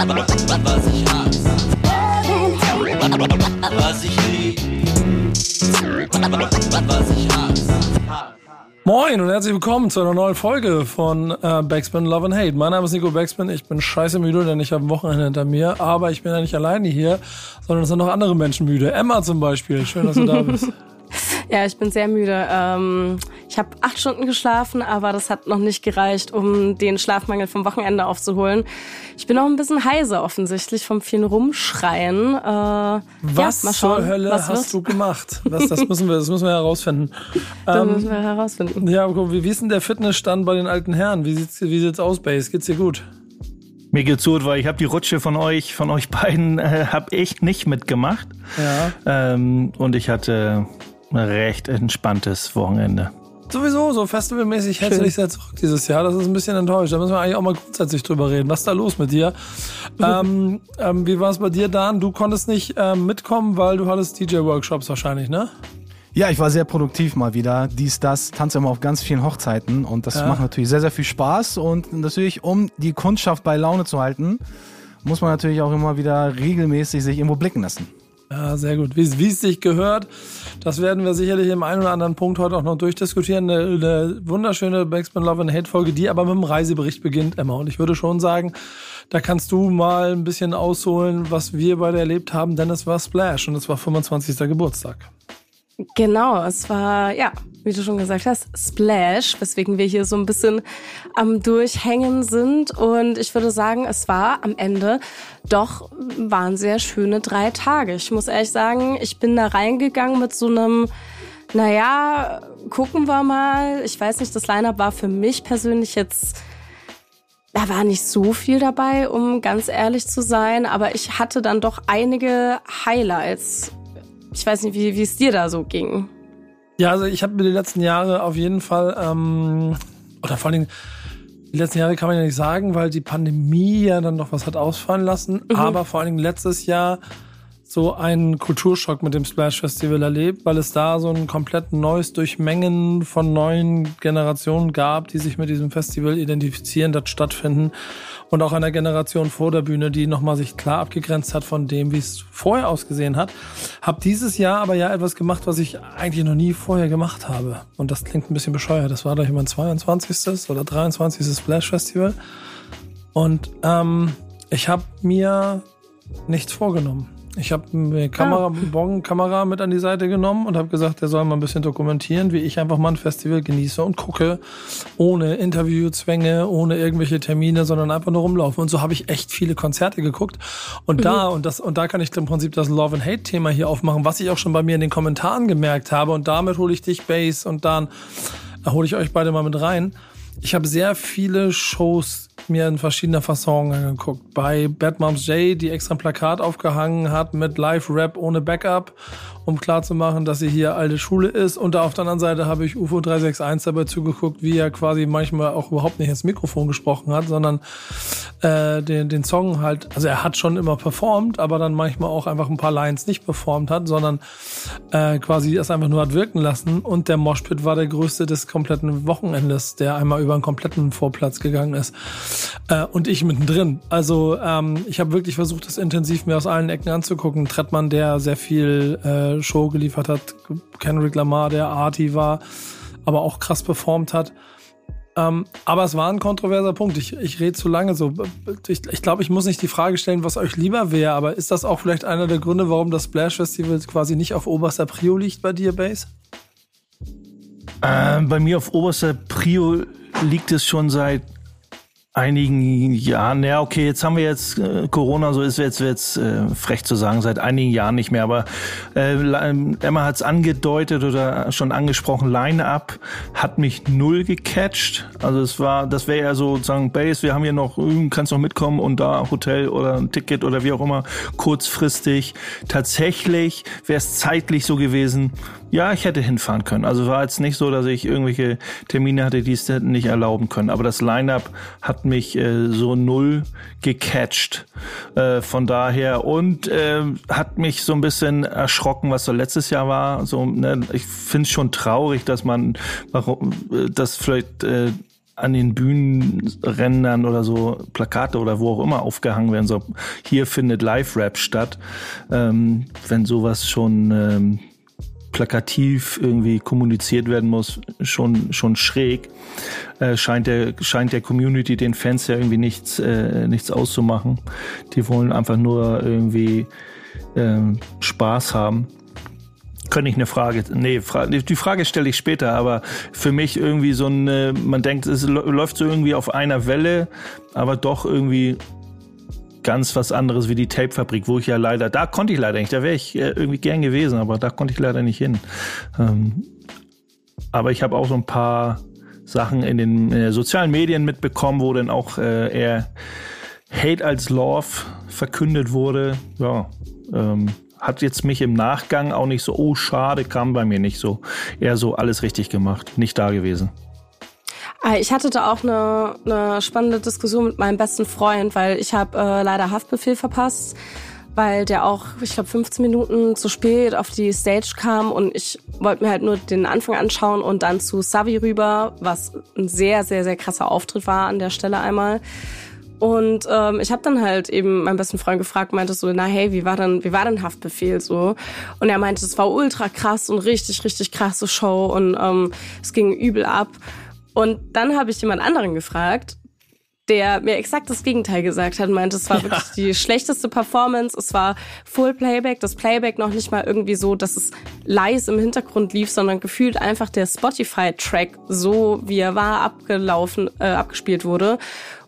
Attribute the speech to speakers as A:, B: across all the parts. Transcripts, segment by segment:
A: Was ich.
B: Moin und herzlich willkommen zu einer neuen Folge von äh, Backspin Love and Hate. Mein Name ist Nico Backspin. Ich bin scheiße müde, denn ich habe ein Wochenende hinter mir. Aber ich bin ja nicht alleine hier, sondern es sind noch andere Menschen müde. Emma zum Beispiel. Schön, dass du da bist.
C: Ja, ich bin sehr müde. Ähm, ich habe acht Stunden geschlafen, aber das hat noch nicht gereicht, um den Schlafmangel vom Wochenende aufzuholen. Ich bin auch ein bisschen heiser offensichtlich vom vielen Rumschreien. Äh,
B: Was
C: ja, mal schauen,
B: zur Hölle
C: was
B: hast du gemacht? Was, das, müssen wir, das müssen wir herausfinden.
C: Das
B: Ähm,
C: müssen wir herausfinden.
B: ja, guck, wie, wie ist denn der Fitnessstand bei den alten Herren? Wie sieht's, wie sieht's aus, Base? Geht's dir gut?
D: Mir geht's gut, weil ich habe die Rutsche von euch, von euch beiden, äh, habe ich nicht mitgemacht.
B: Ja.
D: Ähm, und ich hatte recht entspanntes Wochenende.
B: Sowieso, so festivalmäßig hältst du dich sehr zurück dieses Jahr. Das ist ein bisschen enttäuscht. Da müssen wir eigentlich auch mal grundsätzlich drüber reden. Was ist da los mit dir? ähm, ähm, wie war es bei dir, Dan? Du konntest nicht ähm, mitkommen, weil du hattest DJ-Workshops wahrscheinlich, ne?
E: Ja, ich war sehr produktiv mal wieder. Dies, das, tanze immer auf ganz vielen Hochzeiten und das
B: Ja.
E: macht natürlich sehr, sehr viel Spaß und natürlich, um die Kundschaft bei Laune zu halten, muss man natürlich auch immer wieder regelmäßig sich irgendwo blicken lassen.
B: Ja, sehr gut. Wie, es sich gehört, das werden wir sicherlich im einen oder anderen Punkt heute auch noch durchdiskutieren. Eine, eine wunderschöne Backspin Love and Hate Folge, die aber mit dem Reisebericht beginnt, Emma. Und ich würde schon sagen, da kannst du mal ein bisschen ausholen, was wir beide erlebt haben, denn es war Splash und es war 25. Geburtstag.
C: Genau, es war, ja, wie du schon gesagt hast, Splash, weswegen wir hier so ein bisschen am Durchhängen sind. Und ich würde sagen, es war am Ende doch, waren sehr schöne drei Tage. Ich muss ehrlich sagen, ich bin da reingegangen mit so einem, naja, gucken wir mal. Ich weiß nicht, das Line-Up war für mich persönlich jetzt da war nicht so viel dabei, um ganz ehrlich zu sein, aber ich hatte dann doch einige Highlights. Ich weiß nicht, wie wie es dir da so ging.
B: Ja, also ich habe mir die letzten Jahre auf jeden Fall, ähm, oder vor allen Dingen, die letzten Jahre kann man ja nicht sagen, weil die Pandemie ja dann noch was hat ausfallen lassen. Aber vor allen Dingen letztes Jahr so einen Kulturschock mit dem Splash Festival erlebt, weil es da so ein komplett neues Durchmengen von neuen Generationen gab, die sich mit diesem Festival identifizieren, das stattfinden. Und auch einer Generation vor der Bühne, die nochmal sich klar abgegrenzt hat von dem, wie es vorher ausgesehen hat. Hab dieses Jahr aber ja etwas gemacht, was ich eigentlich noch nie vorher gemacht habe. Und das klingt ein bisschen bescheuert. Das war gleich mein 22. oder 23. Splash Festival. Und ähm, ich habe mir nichts vorgenommen. Ich habe mir Kamera, Bon Kamera mit an die Seite genommen und habe gesagt, der soll mal ein bisschen dokumentieren, wie ich einfach mal ein Festival genieße und gucke, ohne Interviewzwänge, ohne irgendwelche Termine, sondern einfach nur rumlaufen. Und so habe ich echt viele Konzerte geguckt. Und da und das und da kann ich im Prinzip das Love and Hate Thema hier aufmachen, was ich auch schon bei mir in den Kommentaren gemerkt habe. Und damit hole ich dich, Base, und dann da hole ich euch beide mal mit rein. Ich habe sehr viele Shows mir in verschiedener Fasson angeguckt. Bei Bad Moms J, die extra ein Plakat aufgehangen hat mit Live-Rap ohne Backup, um klarzumachen, dass sie hier alte Schule ist. Und da auf der anderen Seite habe ich UFO 361 dabei zugeguckt, wie er quasi manchmal auch überhaupt nicht ins Mikrofon gesprochen hat, sondern äh, den, den Song halt, also er hat schon immer performt, aber dann manchmal auch einfach ein paar Lines nicht performt hat, sondern äh, quasi es einfach nur hat wirken lassen. Und der Moshpit war der größte des kompletten Wochenendes, der einmal über einen kompletten Vorplatz gegangen ist. Äh, und ich mittendrin. Also ähm, ich habe wirklich versucht, das intensiv mir aus allen Ecken anzugucken. Trettmann, der sehr viel äh, Show geliefert hat, Kendrick Lamar, der Arty war, aber auch krass performt hat. Ähm, aber es war ein kontroverser Punkt. Ich, ich rede zu lange so. Ich, ich glaube, ich muss nicht die Frage stellen, was euch lieber wäre, aber ist das auch vielleicht einer der Gründe, warum das Splash Festival quasi nicht auf oberster Prio liegt bei dir, Base?
D: Äh, bei mir auf oberster Prio liegt es schon seit einigen Jahren. Ja, okay, jetzt haben wir jetzt äh, Corona, so ist jetzt jetzt äh, frech zu sagen, seit einigen Jahren nicht mehr. Aber äh, Emma hat es angedeutet oder schon angesprochen. Line-up hat mich null gecatcht. Also es war, das wäre ja so sozusagen Base. Wir haben hier noch, äh, kannst noch mitkommen und da Hotel oder ein Ticket oder wie auch immer kurzfristig. Tatsächlich wäre es zeitlich so gewesen. Ja, ich hätte hinfahren können. Also war jetzt nicht so, dass ich irgendwelche Termine hatte, die es hätten nicht erlauben können. Aber das Line-up hat mich äh, so null gecatcht. Äh, von daher und äh, hat mich so ein bisschen erschrocken, was so letztes Jahr war. So, ne, ich finde es schon traurig, dass man, warum, äh, dass vielleicht äh, an den Bühnenrändern oder so Plakate oder wo auch immer aufgehangen werden. So, hier findet Live-Rap statt. Ähm, wenn sowas schon ähm, plakativ irgendwie kommuniziert werden muss, schon, schon schräg. Äh, scheint, der, scheint der Community, den Fans ja irgendwie nichts, äh, nichts auszumachen. Die wollen einfach nur irgendwie äh, Spaß haben. Könnte ich eine Frage, nee, die Frage stelle ich später, aber für mich irgendwie so ein, man denkt, es läuft so irgendwie auf einer Welle, aber doch irgendwie ganz was anderes wie die Tape-Fabrik, wo ich ja leider, da konnte ich leider nicht, da wäre ich äh, irgendwie gern gewesen, aber da konnte ich leider nicht hin. Ähm, aber ich habe auch so ein paar Sachen in den äh, sozialen Medien mitbekommen, wo dann auch äh, eher Hate als Love verkündet wurde. Ja, ähm, hat jetzt mich im Nachgang auch nicht so, oh schade, kam bei mir nicht so. Eher so alles richtig gemacht, nicht da gewesen.
C: Ah, ich hatte da auch eine, eine spannende Diskussion mit meinem besten Freund, weil ich habe äh, leider Haftbefehl verpasst, weil der auch, ich glaube, 15 Minuten zu spät auf die Stage kam und ich wollte mir halt nur den Anfang anschauen und dann zu Savi rüber, was ein sehr, sehr, sehr krasser Auftritt war an der Stelle einmal. Und ähm, ich habe dann halt eben meinen besten Freund gefragt, meinte so, na hey, wie war denn, wie war denn Haftbefehl so? Und er meinte, es war ultra krass und richtig, richtig krasse Show und ähm, es ging übel ab. Und dann habe ich jemand anderen gefragt, der mir exakt das Gegenteil gesagt hat, meinte, es war ja. wirklich die schlechteste Performance, es war Full Playback, das Playback noch nicht mal irgendwie so, dass es leise im Hintergrund lief, sondern gefühlt einfach der Spotify-Track so, wie er war, abgelaufen, äh, abgespielt wurde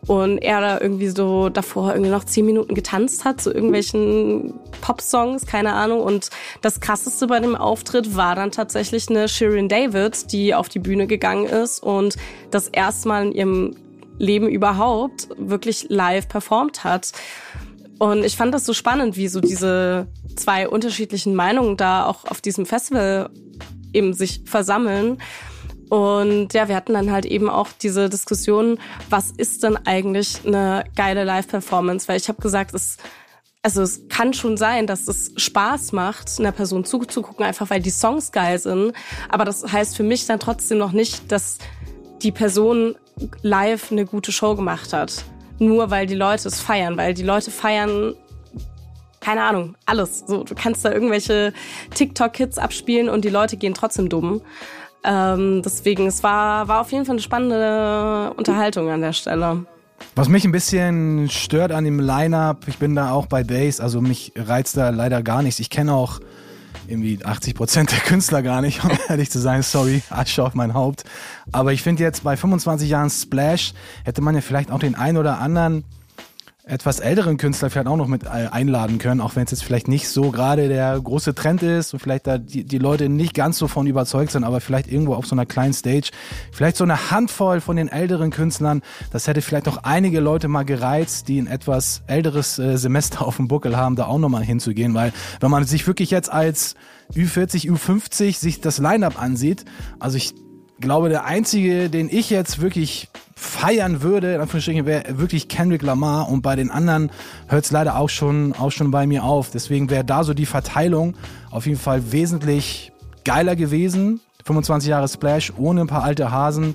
C: und er da irgendwie so davor irgendwie noch zehn Minuten getanzt hat zu irgendwelchen Pop-Songs, keine Ahnung. Und das krasseste bei dem Auftritt war dann tatsächlich eine Shirin David, die auf die Bühne gegangen ist und das erste Mal in ihrem Leben überhaupt wirklich live performt hat. Und ich fand das so spannend, wie so diese zwei unterschiedlichen Meinungen da auch auf diesem Festival eben sich versammeln. Und ja, wir hatten dann halt eben auch diese Diskussion, was ist denn eigentlich eine geile Live-Performance? Weil ich habe gesagt, es, also es kann schon sein, dass es Spaß macht, einer Person zuzugucken, einfach weil die Songs geil sind. Aber das heißt für mich dann trotzdem noch nicht, dass die Person live eine gute Show gemacht hat. Nur weil die Leute es feiern, weil die Leute feiern keine Ahnung, alles. So, du kannst da irgendwelche TikTok-Hits abspielen und die Leute gehen trotzdem dumm. Ähm, deswegen, es war, war auf jeden Fall eine spannende Unterhaltung an der Stelle.
E: Was mich ein bisschen stört an dem Line-Up, ich bin da auch bei Bass, also mich reizt da leider gar nichts. Ich kenne auch irgendwie 80 Prozent der Künstler gar nicht, um ehrlich zu sein. Sorry, Asche auf mein Haupt. Aber ich finde jetzt bei 25 Jahren Splash hätte man ja vielleicht auch den einen oder anderen etwas älteren Künstler vielleicht auch noch mit äh, einladen können, auch wenn es jetzt vielleicht nicht so gerade der große Trend ist und vielleicht da die, die Leute nicht ganz so von überzeugt sind, aber vielleicht irgendwo auf so einer kleinen Stage, vielleicht so eine Handvoll von den älteren Künstlern, das hätte vielleicht auch einige Leute mal gereizt, die ein etwas älteres äh, Semester auf dem Buckel haben, da auch nochmal hinzugehen, weil wenn man sich wirklich jetzt als Ü40, Ü50 sich das Line-Up ansieht, also ich glaube, der einzige, den ich jetzt wirklich feiern würde, in Anführungsstrichen, wäre wirklich Kendrick Lamar und bei den anderen hört es leider auch schon, auch schon bei mir auf. Deswegen wäre da so die Verteilung auf jeden Fall wesentlich geiler gewesen. 25 Jahre Splash ohne ein paar alte Hasen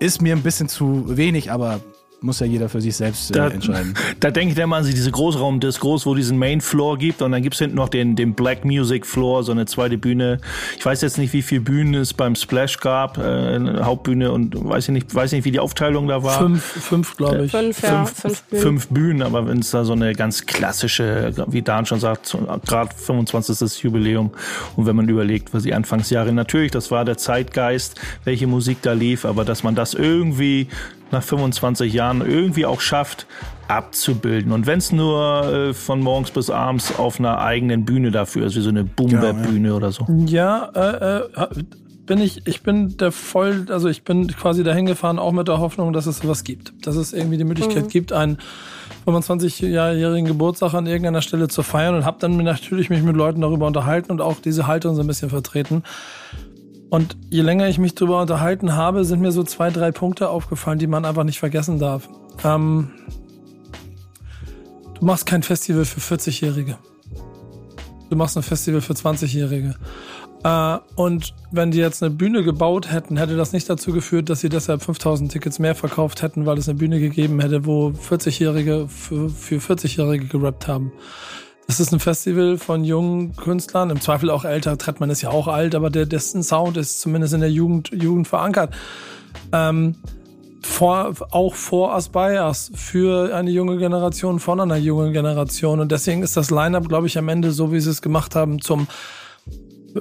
E: ist mir ein bisschen zu wenig, aber muss ja jeder für sich selbst äh, da, entscheiden.
D: Da denke ich dann mal an diese Großraumdiskos, wo diesen Main Floor gibt und dann gibt's hinten noch den, den Black Music Floor, so eine zweite Bühne. Ich weiß jetzt nicht, wie viele Bühnen es beim Splash gab, äh, eine Hauptbühne und weiß ich nicht, weiß nicht, wie die Aufteilung da war.
B: Fünf, fünf glaube ich.
C: Fünf, ja, fünf,
D: fünf, Bühnen. fünf Bühnen, aber wenn es da so eine ganz klassische, wie Dan schon sagt, gerade 25. Jubiläum und wenn man überlegt, was die Anfangsjahre natürlich, das war der Zeitgeist, welche Musik da lief, aber dass man das irgendwie nach 25 Jahren irgendwie auch schafft, abzubilden. Und wenn es nur äh, von morgens bis abends auf einer eigenen Bühne dafür ist, wie so eine Boomweb-Bühne
B: genau, ja.
D: oder so.
B: Ja, äh, äh, bin ich, ich bin der voll, also ich bin quasi dahin gefahren, auch mit der Hoffnung, dass es sowas gibt. Dass es irgendwie die Möglichkeit mhm. gibt, einen 25-jährigen Geburtstag an irgendeiner Stelle zu feiern und habe dann natürlich mich mit Leuten darüber unterhalten und auch diese Haltung so ein bisschen vertreten. Und je länger ich mich darüber unterhalten habe, sind mir so zwei, drei Punkte aufgefallen, die man einfach nicht vergessen darf. Ähm, du machst kein Festival für 40-Jährige. Du machst ein Festival für 20-Jährige. Äh, und wenn die jetzt eine Bühne gebaut hätten, hätte das nicht dazu geführt, dass sie deshalb 5000 Tickets mehr verkauft hätten, weil es eine Bühne gegeben hätte, wo 40-Jährige für, für 40-Jährige gerappt haben. Das ist ein Festival von jungen Künstlern, im Zweifel auch älter. Trettmann ist ja auch alt, aber der, dessen Sound ist zumindest in der Jugend, Jugend verankert. Ähm, vor, auch vor Aspires für eine junge Generation, von einer jungen Generation. Und deswegen ist das Line-Up, glaube ich, am Ende, so wie sie es gemacht haben, zum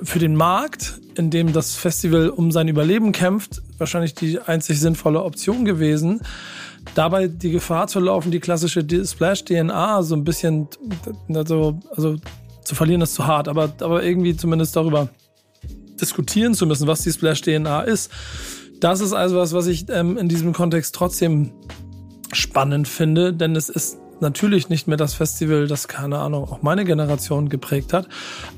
B: für den Markt, in dem das Festival um sein Überleben kämpft, wahrscheinlich die einzig sinnvolle Option gewesen. Dabei die Gefahr zu laufen, die klassische Splash-DNA so ein bisschen, also, also zu verlieren ist zu hart, aber, aber irgendwie zumindest darüber diskutieren zu müssen, was die Splash-DNA ist. Das ist also was, was ich ähm, in diesem Kontext trotzdem spannend finde, denn es ist natürlich nicht mehr das Festival, das, keine Ahnung, auch meine Generation geprägt hat.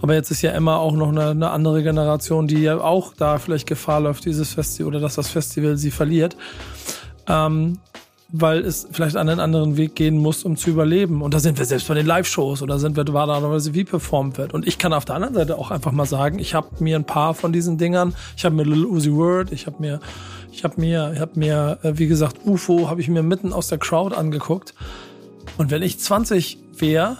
B: Aber jetzt ist ja Emma auch noch eine, eine andere Generation, die ja auch da vielleicht Gefahr läuft, dieses Festival oder dass das Festival sie verliert. Ähm, weil es vielleicht einen anderen Weg gehen muss, um zu überleben. Und da sind wir selbst bei den Live-Shows oder sind wir normalerweise wie performt wird. Und ich kann auf der anderen Seite auch einfach mal sagen, ich habe mir ein paar von diesen Dingern, ich habe mir Little Uzi Word, ich habe mir, ich habe mir, ich habe mir, äh, wie gesagt, UFO habe ich mir mitten aus der Crowd angeguckt. Und wenn ich 20 wäre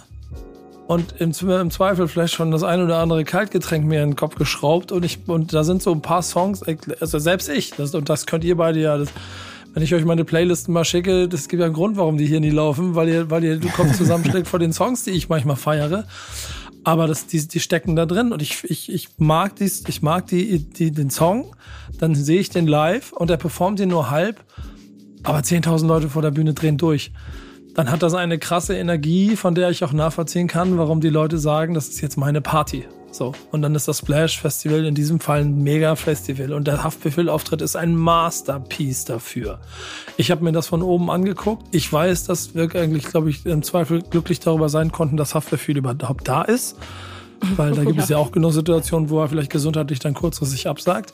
B: und im, im, Zweifel vielleicht schon das ein oder andere Kaltgetränk mir in den Kopf geschraubt und ich und da sind so ein paar Songs, also selbst ich, das, und das könnt ihr beide ja, das, wenn ich euch meine Playlisten mal schicke, das gibt ja einen Grund, warum die hier nie laufen, weil ihr, weil ihr den Kopf zusammenschlägt vor den Songs, die ich manchmal feiere. Aber das, die, die stecken da drin und ich, ich, ich mag dies, ich mag die, die, den Song, dann sehe ich den live und er performt ihn nur halb, aber 10.000 Leute vor der Bühne drehen durch dann hat das eine krasse Energie, von der ich auch nachvollziehen kann, warum die Leute sagen, das ist jetzt meine Party. So. Und dann ist das Splash Festival in diesem Fall ein mega Festival. Und der Haftbefehl-Auftritt ist ein Masterpiece dafür. Ich habe mir das von oben angeguckt. Ich weiß, dass wir eigentlich, glaube ich, im Zweifel glücklich darüber sein konnten, dass Haftbefehl überhaupt da ist. Weil da gibt es ja auch genug Situationen, wo er vielleicht gesundheitlich dann kurzfristig absagt.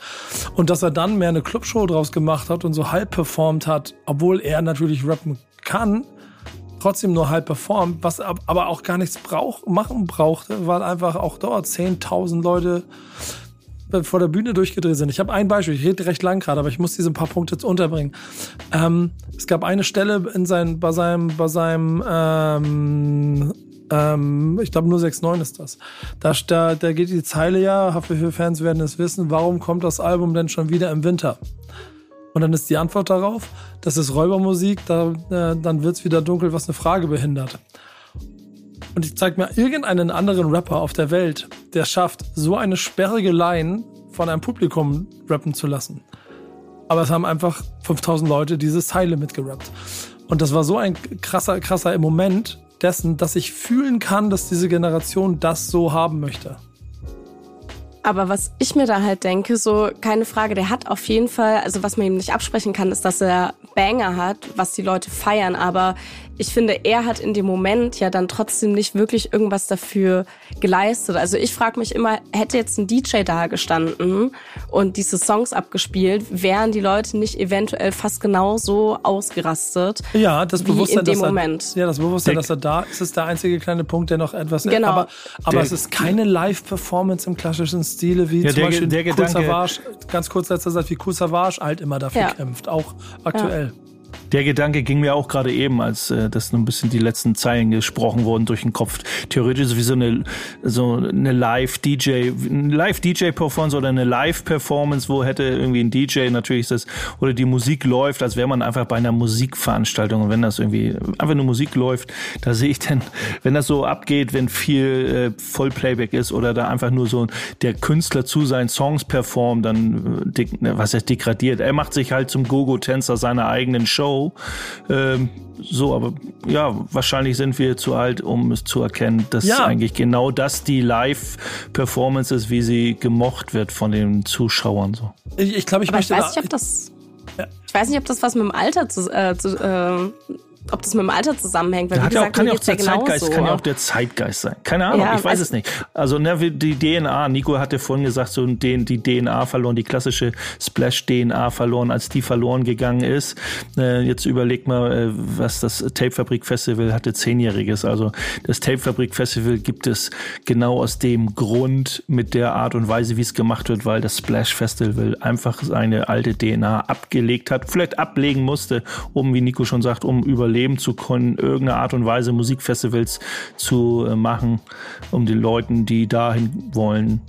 B: Und dass er dann mehr eine Clubshow draus gemacht hat und so halb performt hat, obwohl er natürlich rappen kann, trotzdem nur halb performt, was aber auch gar nichts brauch, machen brauchte, weil einfach auch dort 10.000 Leute vor der Bühne durchgedreht sind. Ich habe ein Beispiel, ich rede recht lang gerade, aber ich muss diese paar Punkte jetzt unterbringen. Ähm, es gab eine Stelle in sein, bei seinem, bei seinem ähm, ähm, ich glaube nur 6.9 ist das. Da, da, da geht die Zeile ja, Haftbefehl-Fans werden es wissen, warum kommt das Album denn schon wieder im Winter? Und dann ist die Antwort darauf, das ist Räubermusik, da, äh, dann wird's wieder dunkel, was eine Frage behindert. Und ich zeig mir irgendeinen anderen Rapper auf der Welt, der schafft, so eine sperrige Line von einem Publikum rappen zu lassen. Aber es haben einfach 5000 Leute diese Zeile mitgerappt. Und das war so ein krasser, krasser Moment dessen, dass ich fühlen kann, dass diese Generation das so haben möchte.
C: Aber was ich mir da halt denke, so keine Frage, der hat auf jeden Fall, also was man ihm nicht absprechen kann, ist, dass er Banger hat, was die Leute feiern. Aber ich finde, er hat in dem Moment ja dann trotzdem nicht wirklich irgendwas dafür geleistet. Also ich frage mich immer, hätte jetzt ein DJ da gestanden und diese Songs abgespielt, wären die Leute nicht eventuell fast genauso ausgerastet?
B: Ja, das Bewusstsein,
C: in dem
B: dass er,
C: Moment.
B: Ja, das Bewusstsein, dass er da ist, ist der einzige kleine Punkt, der noch etwas.
C: Genau.
B: Aber, aber es ist keine Live-Performance im klassischen Stile, wie
D: Ja,
B: zum
D: der-
B: Beispiel
D: der Gedanke-
B: Savage, ganz kurz letzter Satz, wie Kool Savage alt immer dafür
C: Ja.
B: kämpft, auch aktuell.
D: Der Gedanke ging mir auch gerade eben, als äh, das ein bisschen die letzten Zeilen gesprochen wurden durch den Kopf. Theoretisch wie so eine so eine Live DJ, Live DJ Performance oder eine Live Performance, wo hätte irgendwie ein DJ natürlich das oder die Musik läuft, als wäre man einfach bei einer Musikveranstaltung und wenn das irgendwie einfach nur Musik läuft, da sehe ich dann, wenn das so abgeht, wenn viel äh, Vollplayback ist oder da einfach nur so der Künstler zu seinen Songs performt, dann äh, ne, was heißt degradiert. Er macht sich halt zum Gogo-Tänzer seiner eigenen Show. Ähm, so, aber ja, wahrscheinlich sind wir zu alt, um es zu erkennen, dass
B: Ja.
D: eigentlich genau das die Live-Performance ist, wie sie gemocht wird von den Zuschauern. So.
B: Ich, ich glaube, ich
C: Aber ich weiß nicht, ob das, ich weiß nicht, ob das was mit dem Alter zu, äh, zu, äh, ob das mit dem Alter zusammenhängt. Weil, wie
D: ja auch,
C: gesagt,
D: kann ja auch
C: geht's ja
D: der Zeitgeist,
C: genauso.
D: kann ja auch der Zeitgeist sein. Keine Ahnung,
C: Ja,
D: ich weiß
C: also-
D: es nicht. Also ne, die DNA, Nico hatte vorhin gesagt, so den, die DNA verloren, die klassische Splash-DNA verloren, als die verloren gegangen ist. Äh, jetzt überleg mal, äh, was das Tape-Fabrik-Festival hatte, zehnjähriges. Also das Tape-Fabrik-Festival gibt es genau aus dem Grund mit der Art und Weise, wie es gemacht wird, weil das Splash-Festival einfach seine alte DNA abgelegt hat, vielleicht ablegen musste, um, wie Nico schon sagt, um überleben zu können, irgendeine Art und Weise Musikfestivals zu äh, machen, um den Leuten, die dahin wollen,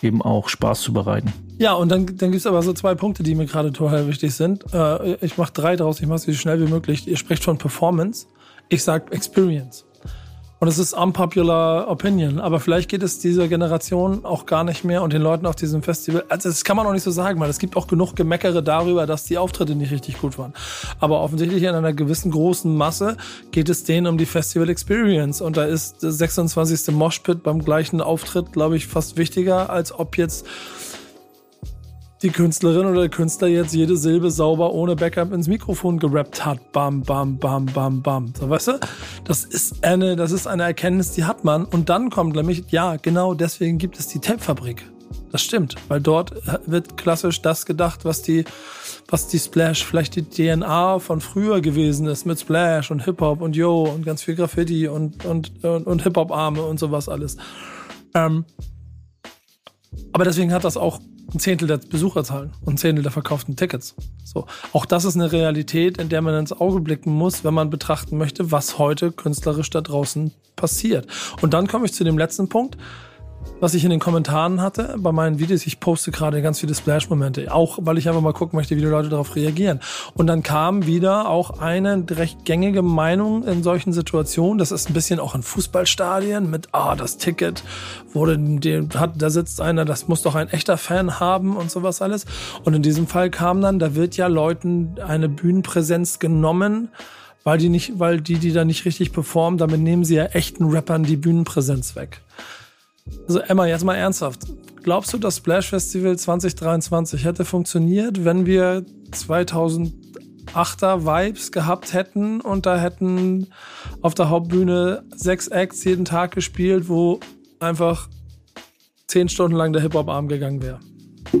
D: eben auch Spaß zu bereiten.
B: Ja, und dann, dann gibt's aber so zwei Punkte, die mir gerade total wichtig sind. Äh, ich mache drei draus, ich mache sie so schnell wie möglich. Ihr sprecht von Performance, ich sag Experience. Und es ist unpopular opinion, aber vielleicht geht es dieser Generation auch gar nicht mehr und den Leuten auf diesem Festival. Also das kann man auch nicht so sagen, weil es gibt auch genug Gemeckere darüber, dass die Auftritte nicht richtig gut waren. Aber offensichtlich in einer gewissen großen Masse geht es denen um die Festival Experience und da ist der 26. Moshpit beim gleichen Auftritt, glaube ich, fast wichtiger, als ob jetzt die Künstlerin oder der Künstler jetzt jede Silbe sauber ohne Backup ins Mikrofon gerappt hat. Bam, bam, bam, bam, bam. So, weißt du? Das ist eine, das ist eine Erkenntnis, die hat man. Und dann kommt nämlich, ja, genau deswegen gibt es die Tape-Fabrik. Das stimmt, weil dort wird klassisch das gedacht, was die, was die Splash, vielleicht die DNA von früher gewesen ist, mit Splash und Hip-Hop und Yo und ganz viel Graffiti und, und, und, und Hip-Hop-Arme und sowas alles. Ähm, aber deswegen hat das auch ein Zehntel der Besucherzahlen und ein Zehntel der verkauften Tickets. So. Auch das ist eine Realität, in der man ins Auge blicken muss, wenn man betrachten möchte, was heute künstlerisch da draußen passiert. Und dann komme ich zu dem letzten Punkt, was ich in den Kommentaren hatte bei meinen Videos. Ich poste gerade ganz viele Splash-Momente, auch weil ich einfach mal gucken möchte, wie die Leute darauf reagieren. Und dann kam wieder auch eine recht gängige Meinung in solchen Situationen. Das ist ein bisschen auch in Fußballstadien mit, ah, das Ticket wurde, dem hat, da sitzt einer, das muss doch ein echter Fan haben und sowas alles. Und in diesem Fall kam dann, da wird ja Leuten eine Bühnenpräsenz genommen, weil die nicht, weil die, die da nicht richtig performen, damit nehmen sie ja echten Rappern die Bühnenpräsenz weg. Also Emma, jetzt mal ernsthaft. Glaubst du, das Splash Festival 2023 hätte funktioniert, wenn wir 2008er Vibes gehabt hätten und da hätten auf der Hauptbühne sechs Acts jeden Tag gespielt, wo einfach zehn Stunden lang der Hip-Hop-Arm gegangen wäre?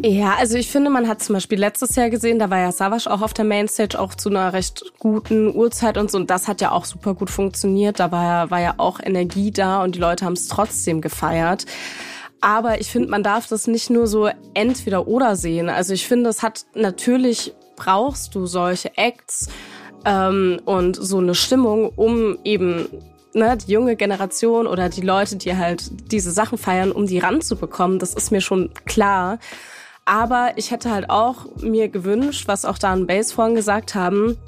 C: Ja, also ich finde, man hat zum Beispiel letztes Jahr gesehen, da war ja Savage auch auf der Mainstage auch zu einer recht guten Uhrzeit und so. Und das hat ja auch super gut funktioniert. Da war ja, war ja auch Energie da und die Leute haben es trotzdem gefeiert. Aber ich finde, man darf das nicht nur so entweder oder sehen. Also ich finde, es hat natürlich brauchst du solche Acts ähm, und so eine Stimmung, um eben ne, die junge Generation oder die Leute, die halt diese Sachen feiern, um die ranzubekommen. Das ist mir schon klar. Aber ich hätte halt auch mir gewünscht, was auch da in Base vorhin gesagt haben,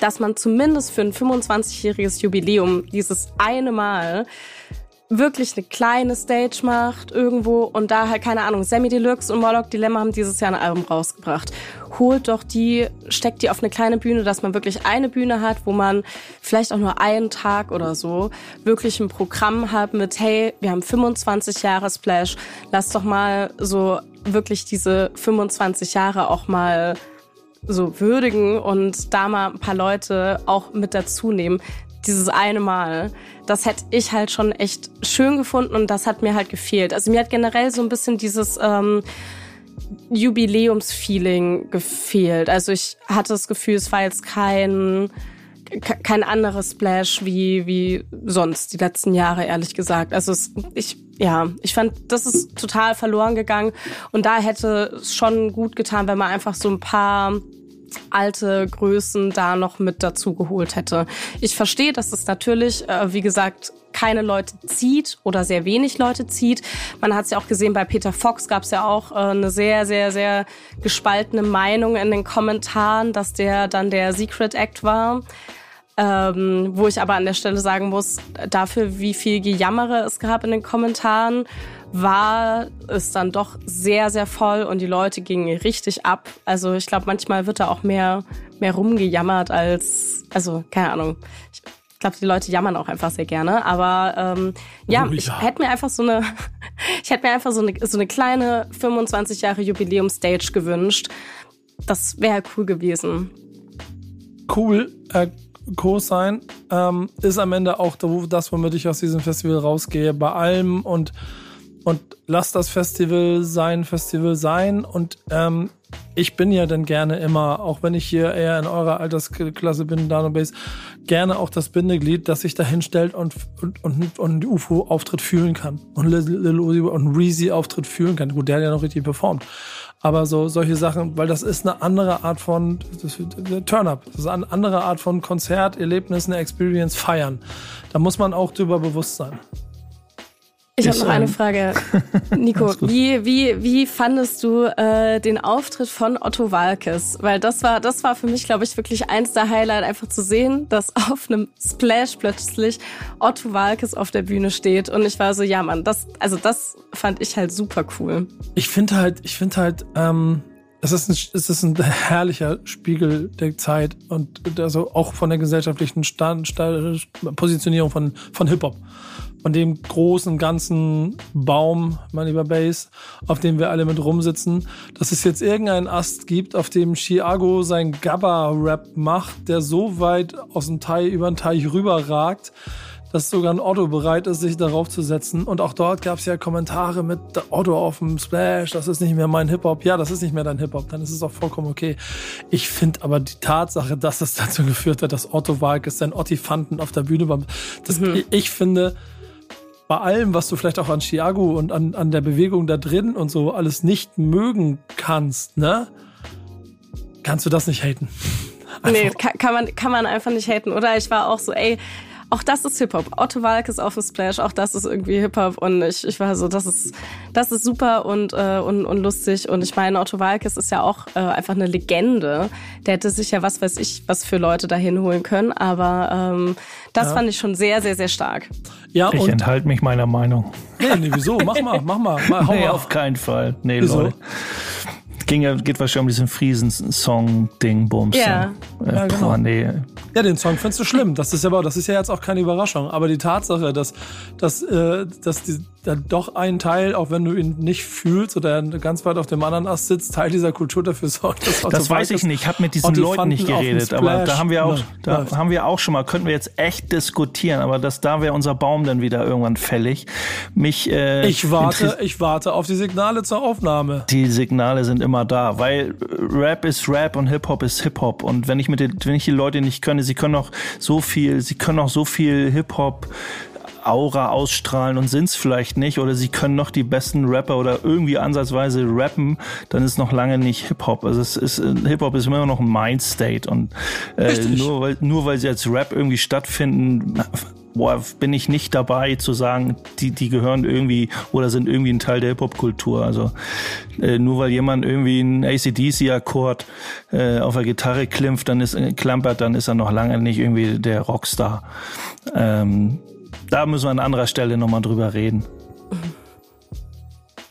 C: dass man zumindest für ein 25-jähriges Jubiläum dieses eine Mal wirklich eine kleine Stage macht irgendwo und da halt, keine Ahnung, Sammy Deluxe und Morlock Dilemma haben dieses Jahr ein Album rausgebracht. Holt doch die, steckt die auf eine kleine Bühne, dass man wirklich eine Bühne hat, wo man vielleicht auch nur einen Tag oder so wirklich ein Programm hat mit, hey, wir haben 25 Jahre Splash, lass doch mal so wirklich diese 25 Jahre auch mal so würdigen und da mal ein paar Leute auch mit dazu nehmen. Dieses eine Mal, das hätte ich halt schon echt schön gefunden und das hat mir halt gefehlt. Also mir hat generell so ein bisschen dieses ähm, Jubiläumsfeeling gefehlt. Also ich hatte das Gefühl, es war jetzt kein ke- kein anderes Splash wie wie sonst die letzten Jahre ehrlich gesagt. Also es, ich ja, ich fand das ist total verloren gegangen und da hätte es schon gut getan, wenn man einfach so ein paar alte Größen da noch mit dazu geholt hätte. Ich verstehe, dass es natürlich, äh, wie gesagt, keine Leute zieht oder sehr wenig Leute zieht. Man hat es ja auch gesehen, bei Peter Fox gab es ja auch äh, eine sehr, sehr, sehr gespaltene Meinung in den Kommentaren, dass der dann der Secret Act war. Ähm, wo ich aber an der Stelle sagen muss, dafür, wie viel Gejammere es gab in den Kommentaren, war es dann doch sehr, sehr voll und die Leute gingen richtig ab. Also ich glaube, manchmal wird da auch mehr, mehr rumgejammert als, also keine Ahnung. Ich glaube, die Leute jammern auch einfach sehr gerne. Aber ähm, ja,
B: Oh,
C: ich
B: ja.
C: hätte mir einfach so eine, ich hätte mir einfach so eine, so eine kleine 25 Jahre Jubiläum-Stage gewünscht. Das wäre cool gewesen.
B: Cool. Äh, Co-Sign ähm, ist am Ende auch das, womit ich aus diesem Festival rausgehe. Bei allem und, und lass das Festival sein, Festival sein. Und ähm, ich bin ja dann gerne immer, auch wenn ich hier eher in eurer Altersklasse bin, Dano Base, gerne auch das Bindeglied, das sich da hinstellt und, und, und, und UFO-Auftritt fühlen kann. Und Lil Uzi und Reezy-Auftritt fühlen kann. Gut, der hat ja noch richtig performt. Aber so solche Sachen, weil das ist eine andere Art von Turn-up. Das ist eine andere Art von Konzert, Erlebnis, eine Experience feiern. Da muss man auch drüber bewusst sein.
C: Ich habe noch eine Frage. Nico, wie, wie, wie fandest du äh, den Auftritt von Otto Walkes? Weil das war, das war für mich, glaube ich, wirklich eins der Highlights, einfach zu sehen, dass auf einem Splash plötzlich Otto Walkes auf der Bühne steht. Und ich war so, ja, Mann, das, also das fand ich halt super cool.
B: Ich finde halt, ich finde halt, ähm, es ist, ein, es ist ein herrlicher Spiegel der Zeit und also auch von der gesellschaftlichen Stand, Stand, Positionierung von, von Hip-Hop von dem großen ganzen Baum, mein lieber Bass, auf dem wir alle mit rumsitzen, dass es jetzt irgendeinen Ast gibt, auf dem Chiago sein Gabba-Rap macht, der so weit aus dem Teich über den Teich rüber ragt, dass sogar ein Otto bereit ist, sich darauf zu setzen. Und auch dort gab es ja Kommentare mit Otto auf dem Splash, das ist nicht mehr mein Hip-Hop. Ja, das ist nicht mehr dein Hip-Hop, dann ist es auch vollkommen okay. Ich finde aber die Tatsache, dass es dazu geführt hat, dass Otto Walkes sein Ottifanten auf der Bühne war, das, mhm. ich finde, bei allem, was du vielleicht auch an Chiago und an, an der Bewegung da drin und so alles nicht mögen kannst, ne? Kannst du das nicht haten?
C: Einfach. Nee, kann, kann, man, kann man einfach nicht haten. Oder ich war auch so, ey, auch das ist Hip-Hop. Otto Walk ist auf dem Splash, auch das ist irgendwie Hip-Hop und ich, ich war so, das ist, das ist super und, äh, und, und lustig und ich meine, Otto Walkes ist ja auch äh, einfach eine Legende. Der hätte sich ja was weiß ich, was für Leute dahin holen können, aber ähm, das ja. fand ich schon sehr, sehr, sehr stark.
D: Ja, ich enthalte mich meiner Meinung.
B: Nee, nee, wieso? Mach mal, mach mal. mal
D: nee, mal. auf keinen Fall. Nee, wieso? Leute ging ja, geht wahrscheinlich um diesen Friesen-Song-Ding, Bums.
B: Ja. Äh, ja, genau. Boah, nee. Ja, den Song findest du schlimm. Das ist ja, das ist ja jetzt auch keine Überraschung. Aber die Tatsache, dass, dass, äh, dass die, da doch ein Teil, auch wenn du ihn nicht fühlst oder ganz weit auf dem anderen Ast sitzt, Teil dieser Kultur dafür sorgt,
D: dass Das weiß ich nicht. Ich habe mit diesen Leuten nicht geredet. Aber da haben wir auch, da haben wir auch schon mal, könnten wir jetzt echt diskutieren. Aber das, da wäre unser Baum dann wieder irgendwann fällig. Mich, äh,
B: ich warte, ich warte auf die Signale zur Aufnahme.
D: Die Signale sind immer da, weil Rap ist Rap und Hip Hop ist Hip Hop. Und wenn ich mit den, wenn ich die Leute nicht könne, sie können auch so viel, sie können auch so viel Hip Hop Aura ausstrahlen und sind's vielleicht nicht oder sie können noch die besten Rapper oder irgendwie ansatzweise rappen, dann ist noch lange nicht Hip-Hop. Also es ist Hip-Hop ist immer noch ein Mind-State und äh, nur weil nur weil sie als Rap irgendwie stattfinden, boah, bin ich nicht dabei zu sagen, die, die gehören irgendwie oder sind irgendwie ein Teil der Hip-Hop-Kultur. Also äh, nur weil jemand irgendwie einen ACDC-Akkord äh, auf der Gitarre klimpft, dann ist äh, klampert, dann ist er noch lange nicht irgendwie der Rockstar. Ähm, da müssen wir an anderer Stelle nochmal drüber reden.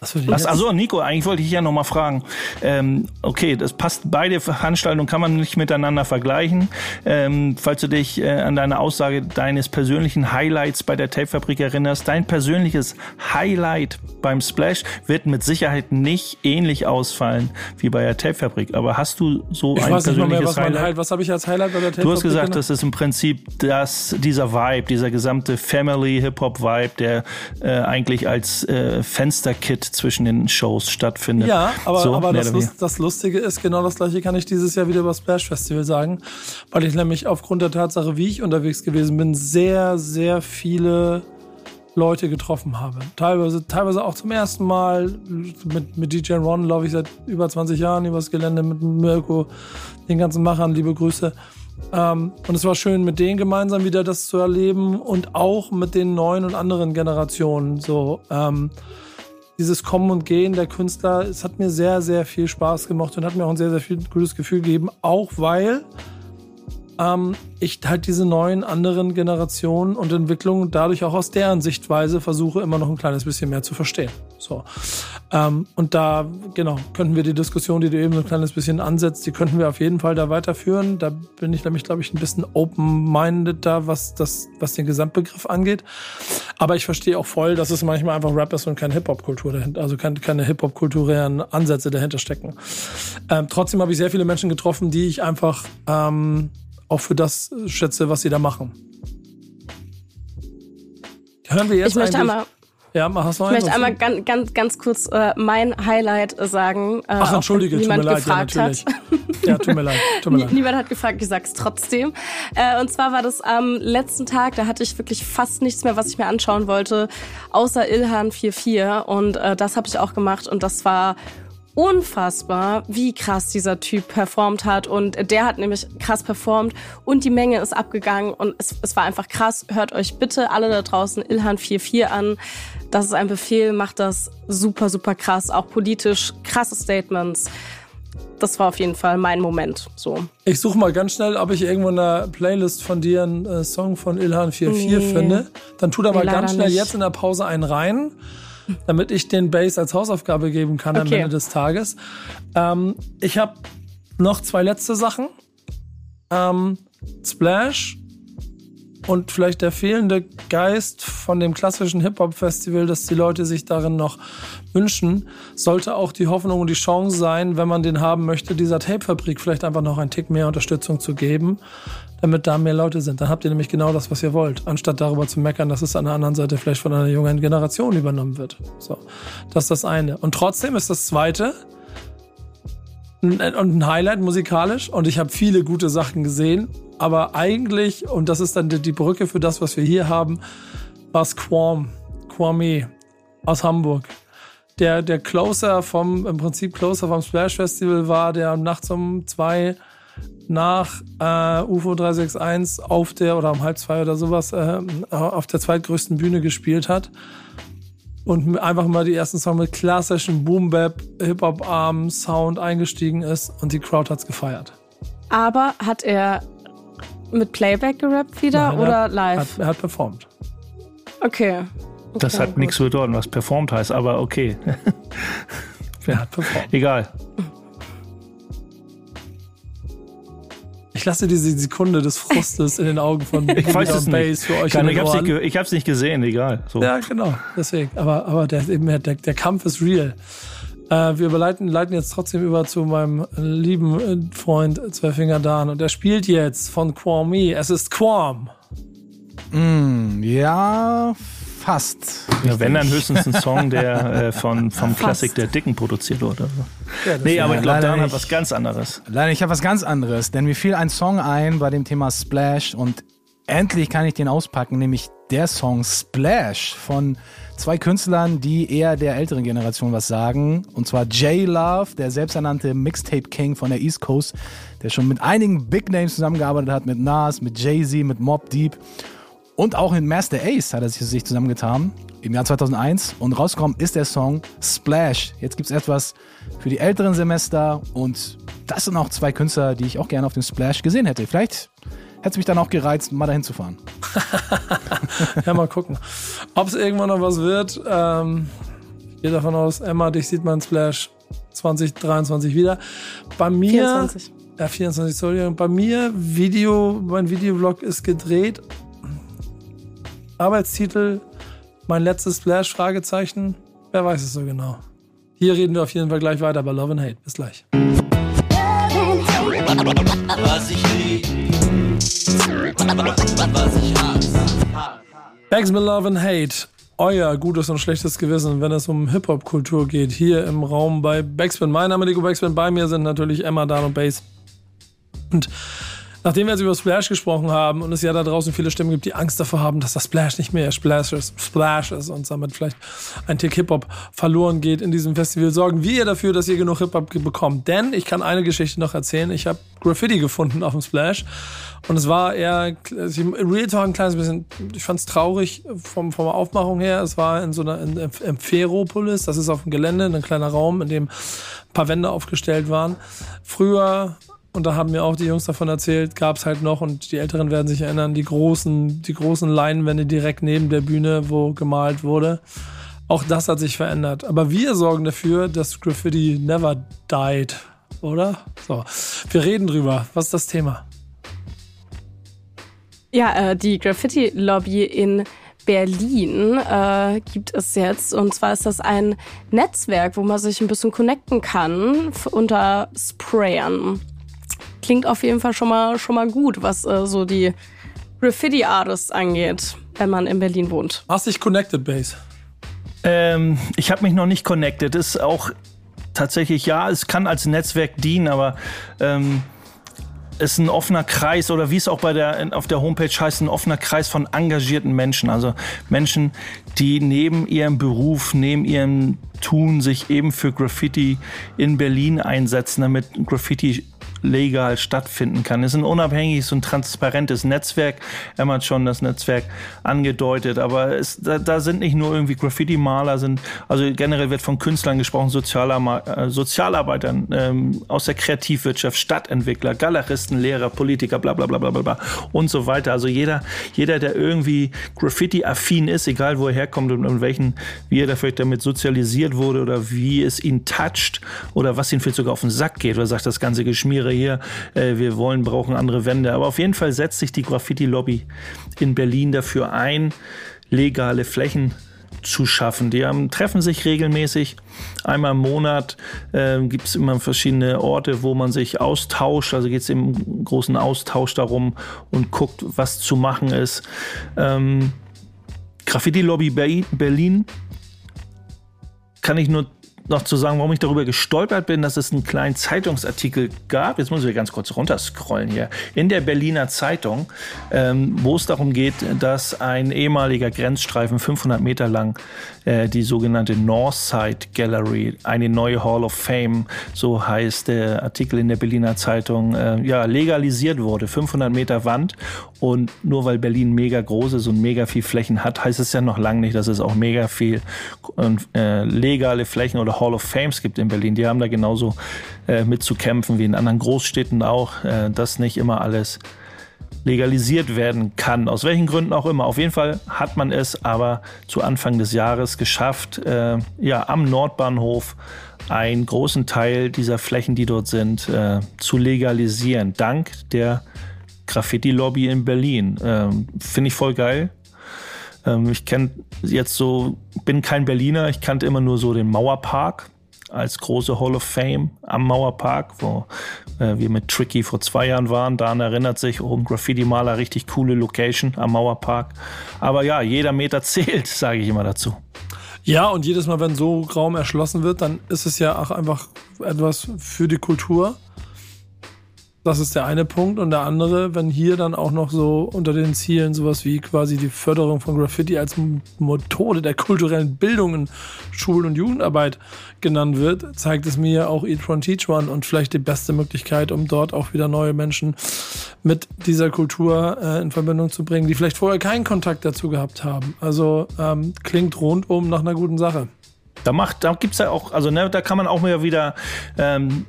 D: Was, Was also Nico, eigentlich wollte ich ja noch mal fragen. Ähm, okay, das passt. Beide Veranstaltungen kann man nicht miteinander vergleichen. Ähm, falls du dich äh, an deine Aussage deines persönlichen Highlights bei der Tapefabrik erinnerst, dein persönliches Highlight beim Splash wird mit Sicherheit nicht ähnlich ausfallen wie bei der Tapefabrik. Aber hast du so ich ein weiß persönliches mehr,
B: was
D: Highlight?
B: Highlight? Was habe ich als Highlight bei der Tapefabrik?
D: Du hast gesagt, das ist im Prinzip das, dieser Vibe, dieser gesamte Family Hip Hop Vibe, der äh, eigentlich als äh, Fensterkit zwischen den Shows stattfindet.
B: Ja, aber, so, aber das, Lust, das, Lustige ist, genau das gleiche kann ich dieses Jahr wieder über Splash Festival sagen, weil ich nämlich aufgrund der Tatsache, wie ich unterwegs gewesen bin, sehr, sehr viele Leute getroffen habe. Teilweise, teilweise auch zum ersten Mal. Mit, mit DJ Ron laufe ich seit über 20 Jahren übers Gelände mit Mirko, den ganzen Machern, liebe Grüße. Ähm, und es war schön, mit denen gemeinsam wieder das zu erleben und auch mit den neuen und anderen Generationen. So, ähm, dieses Kommen und Gehen der Künstler, es hat mir sehr, sehr viel Spaß gemacht und hat mir auch ein sehr, sehr viel gutes Gefühl gegeben, auch weil ähm, ich halt diese neuen anderen Generationen und Entwicklungen dadurch auch aus deren Sichtweise versuche, immer noch ein kleines bisschen mehr zu verstehen. So. Ähm, und da, genau, könnten wir die Diskussion, die du eben so ein kleines bisschen ansetzt, die könnten wir auf jeden Fall da weiterführen. Da bin ich nämlich, glaube ich, ein bisschen open-minded da, was das, was den Gesamtbegriff angeht. Aber ich verstehe auch voll, dass es manchmal einfach Rap ist und keine Hip-Hop-Kultur dahinter, also keine, keine Hip-Hop-kulturellen Ansätze dahinter stecken. Ähm, trotzdem habe ich sehr viele Menschen getroffen, die ich einfach ähm, auch für das schätze, was sie da machen. Hören wir jetzt
C: Ich möchte einmal,
B: Ja, mach hast du
C: ich möchte einmal ganz, ganz, ganz kurz äh, mein Highlight sagen. Äh,
B: Ach, entschuldige, tut mir
C: niemand
B: leid, ja,
C: gefragt
B: natürlich.
C: hat.
B: Ja, tut mir leid, tut mir leid.
C: Niemand hat gefragt, ich sag's trotzdem. Äh, und zwar war das am letzten Tag, da hatte ich wirklich fast nichts mehr, was ich mir anschauen wollte, außer Ilhan 44. Und äh, das habe ich auch gemacht und das war unfassbar, wie krass dieser Typ performt hat. Und der hat nämlich krass performt und die Menge ist abgegangen und es, es war einfach krass. Hört euch bitte alle da draußen Ilhan 44 an. Das ist ein Befehl, macht das super, super krass. Auch politisch krasse Statements. Das war auf jeden Fall mein Moment. So.
B: Ich suche mal ganz schnell, ob ich irgendwo in der Playlist von dir einen äh, Song von Ilhan 44
C: Nee.
B: finde. Dann tu da mal ganz
C: leider
B: schnell
C: nicht.
B: jetzt in der Pause einen rein, damit ich den Bass als Hausaufgabe geben kann am
C: Okay.
B: Ende des Tages. Ähm, ich habe noch zwei letzte Sachen. Ähm, Splash und vielleicht der fehlende Geist von dem klassischen Hip-Hop-Festival, dass die Leute sich darin noch wünschen, sollte auch die Hoffnung und die Chance sein, wenn man den haben möchte, dieser Tape-Fabrik vielleicht einfach noch einen Tick mehr Unterstützung zu geben, damit da mehr Leute sind. Dann habt ihr nämlich genau das, was ihr wollt, anstatt darüber zu meckern, dass es an der anderen Seite vielleicht von einer jungen Generation übernommen wird. So, das ist das eine. Und trotzdem ist das zweite, ein- und ein Highlight musikalisch und ich habe viele gute Sachen gesehen, aber eigentlich, und das ist dann die, Brücke für das, was wir hier haben, war es Quam, Kwame aus Hamburg. Der, der Closer vom, im Prinzip Closer vom Splash Festival war, der nachts um zwei nach äh, UFO 361 auf der, oder um halb zwei oder sowas, äh, auf der zweitgrößten Bühne gespielt hat und einfach mal die ersten Songs mit klassischen Boom-Bap, Hip-Hop-Arm, Sound eingestiegen ist und die Crowd hat's gefeiert.
C: Aber hat er mit Playback gerappt wieder
B: Nein,
C: oder
B: er hat,
C: live?
B: Hat, er hat performt.
C: okay.
D: Das
C: Okay,
D: hat nichts zu bedeuten, was performt heißt, aber okay.
B: Er hat performt.
D: Egal.
B: Ich lasse diese Sekunde des Frustes in den Augen von
D: Ich weiß es
B: Bass
D: nicht.
B: für euch
D: Keine,
B: in
D: ich hab's nicht, ich hab's nicht gesehen, egal. So.
B: Ja, genau. Deswegen. Aber, aber der, eben, der, der Kampf ist real. Äh, wir leiten, leiten jetzt trotzdem über zu meinem lieben äh, Freund Zwölfinger Dan. Und der spielt jetzt von Kwame. Es ist Quam.
E: Mm, ja, fast.
D: Ja, wenn dann höchstens ein Song, der äh, von, vom Klassik der Dicken produziert wurde.
B: Ja,
D: Nee, aber ich glaube,
E: leider
D: Dan hat was ganz anderes.
E: Leider, ich habe was ganz anderes, denn mir fiel ein Song ein bei dem Thema Splash und endlich kann ich den auspacken, nämlich der Song Splash von zwei Künstlern, die eher der älteren Generation was sagen. Und zwar J Love, der selbsternannte Mixtape King von der East Coast, der schon mit einigen Big Names zusammengearbeitet hat, mit Nas, mit Jay-Z, mit Mob Deep. Und auch mit Master Ace hat er sich zusammengetan im Jahr 2001 und rausgekommen ist der Song Splash. Jetzt gibt's etwas für die älteren Semester und das sind auch zwei Künstler, die ich auch gerne auf dem Splash gesehen hätte. Vielleicht hätte es mich dann auch gereizt, mal dahin zu fahren.
B: Ja, mal gucken. Ob es irgendwann noch was wird, ähm, ich gehe davon aus, Emma, dich sieht man Splash 2023 wieder. Bei mir,
C: 24.
B: ja, 24, sorry, bei mir, Video, mein Videoblog ist gedreht. Arbeitstitel, mein letztes Splash, Fragezeichen, wer weiß es so genau. Hier reden wir auf jeden Fall gleich weiter bei Love and Hate. Bis gleich.
A: Was ich hasse.
B: Bagsman Love and Hate. Euer gutes und schlechtes Gewissen, wenn es um Hip-Hop-Kultur geht, hier im Raum bei Backspin. Mein Name ist Nico Backspin, bei mir sind natürlich Emma, Dan und Bass. Und nachdem wir jetzt über Splash gesprochen haben und es ja da draußen viele Stimmen gibt, die Angst davor haben, dass das Splash nicht mehr Splash ist, Splash ist und damit vielleicht ein Tick Hip-Hop verloren geht in diesem Festival, sorgen wir dafür, dass ihr genug Hip-Hop bekommt. Denn ich kann eine Geschichte noch erzählen. Ich habe Graffiti gefunden auf dem Splash und es war eher, Real Talk ein kleines bisschen, ich fand es traurig vom, vom Aufmachung her. Es war in so einer, in, im Ferropolis, das ist auf dem Gelände, ein kleiner Raum, in dem ein paar Wände aufgestellt waren. Früher und da haben mir auch die Jungs davon erzählt, gab es halt noch, und die Älteren werden sich erinnern, die großen, die großen Leinwände direkt neben der Bühne, wo gemalt wurde. Auch das hat sich verändert. Aber wir sorgen dafür, dass Graffiti never died, oder? So, wir reden drüber. Was ist das Thema?
C: Ja, äh, die Graffiti-Lobby in Berlin äh, gibt es jetzt. Und zwar ist das ein Netzwerk, wo man sich ein bisschen connecten kann unter Sprayern. Klingt auf jeden Fall schon mal, schon mal gut, was äh, so die Graffiti-Artists angeht, wenn man in Berlin wohnt.
B: Hast dich connected, Base?
D: Ähm, ich habe mich noch nicht connected. Ist auch tatsächlich, ja, es kann als Netzwerk dienen, aber ähm, ist ein offener Kreis oder wie es auch bei der auf der Homepage heißt, ein offener Kreis von engagierten Menschen. Also Menschen, die neben ihrem Beruf, neben ihrem Tun sich eben für Graffiti in Berlin einsetzen, damit Graffiti legal stattfinden kann. Es ist ein unabhängiges und transparentes Netzwerk. Emma hat schon das Netzwerk angedeutet, aber es, da, da, sind nicht nur irgendwie Graffiti-Maler, sind, also generell wird von Künstlern gesprochen, Sozialar äh, Sozialarbeitern ähm, aus der Kreativwirtschaft, Stadtentwickler, Galeristen, Lehrer, Politiker, bla bla bla bla bla und so weiter. Also jeder, jeder, der irgendwie Graffiti-affin ist, egal wo er herkommt und, und welchen, wie er da vielleicht damit sozialisiert wurde oder wie es ihn toucht oder was ihn vielleicht sogar auf den Sack geht oder sagt, das ganze Geschmiere hier, äh, wir wollen, brauchen andere Wände. Aber auf jeden Fall setzt sich die Graffiti-Lobby in Berlin dafür ein, legale Flächen zu schaffen. Die haben, treffen sich regelmäßig. Einmal im Monat äh, gibt es immer verschiedene Orte, wo man sich austauscht. Also geht es im großen Austausch darum und guckt, was zu machen ist. Ähm, Graffiti Lobby Berlin kann ich nur noch zu sagen, warum ich darüber gestolpert bin, dass es einen kleinen Zeitungsartikel gab. Jetzt muss ich ganz kurz runterscrollen hier. In der Berliner Zeitung, ähm, wo es darum geht, dass ein ehemaliger Grenzstreifen 500 Meter lang, äh, die sogenannte Northside Gallery, eine neue Hall of Fame, so heißt der Artikel in der Berliner Zeitung, äh, ja, legalisiert wurde. 500 Meter Wand. Und nur weil Berlin mega groß ist und mega viel Flächen hat, heißt es ja noch lange nicht, dass es auch mega viel äh, legale Flächen oder Hall of Fames gibt in Berlin. Die haben da genauso äh, mit zu kämpfen wie in anderen Großstädten auch, äh, dass nicht immer alles legalisiert werden kann. Aus welchen Gründen auch immer. Auf jeden Fall hat man es aber zu Anfang des Jahres geschafft, äh, ja, am Nordbahnhof einen großen Teil dieser Flächen, die dort sind, äh, zu legalisieren. Dank der Graffiti-Lobby in Berlin. Ähm, Finde ich voll geil. Ähm, ich kenne jetzt so, bin kein Berliner, ich kannte immer nur so den Mauerpark als große Hall of Fame am Mauerpark, wo äh, wir mit Tricky vor zwei Jahren waren. Daran erinnert sich, oh, ein Graffiti-Maler, richtig coole Location am Mauerpark. Aber ja, jeder Meter zählt, sage ich immer dazu.
B: Ja, und jedes Mal, wenn so Raum erschlossen wird, dann ist es ja auch einfach etwas für die Kultur. Das ist der eine Punkt. Und der andere, wenn hier dann auch noch so unter den Zielen sowas wie quasi die Förderung von Graffiti als Methode der kulturellen Bildung in Schul- und Jugendarbeit genannt wird, zeigt es mir auch Eat One Teach One und vielleicht die beste Möglichkeit, um dort auch wieder neue Menschen mit dieser Kultur äh, in Verbindung zu bringen, die vielleicht vorher keinen Kontakt dazu gehabt haben. Also ähm, klingt rundum nach einer guten Sache.
D: Da macht, da gibt's ja auch, also ne, da kann man auch mal wieder ähm,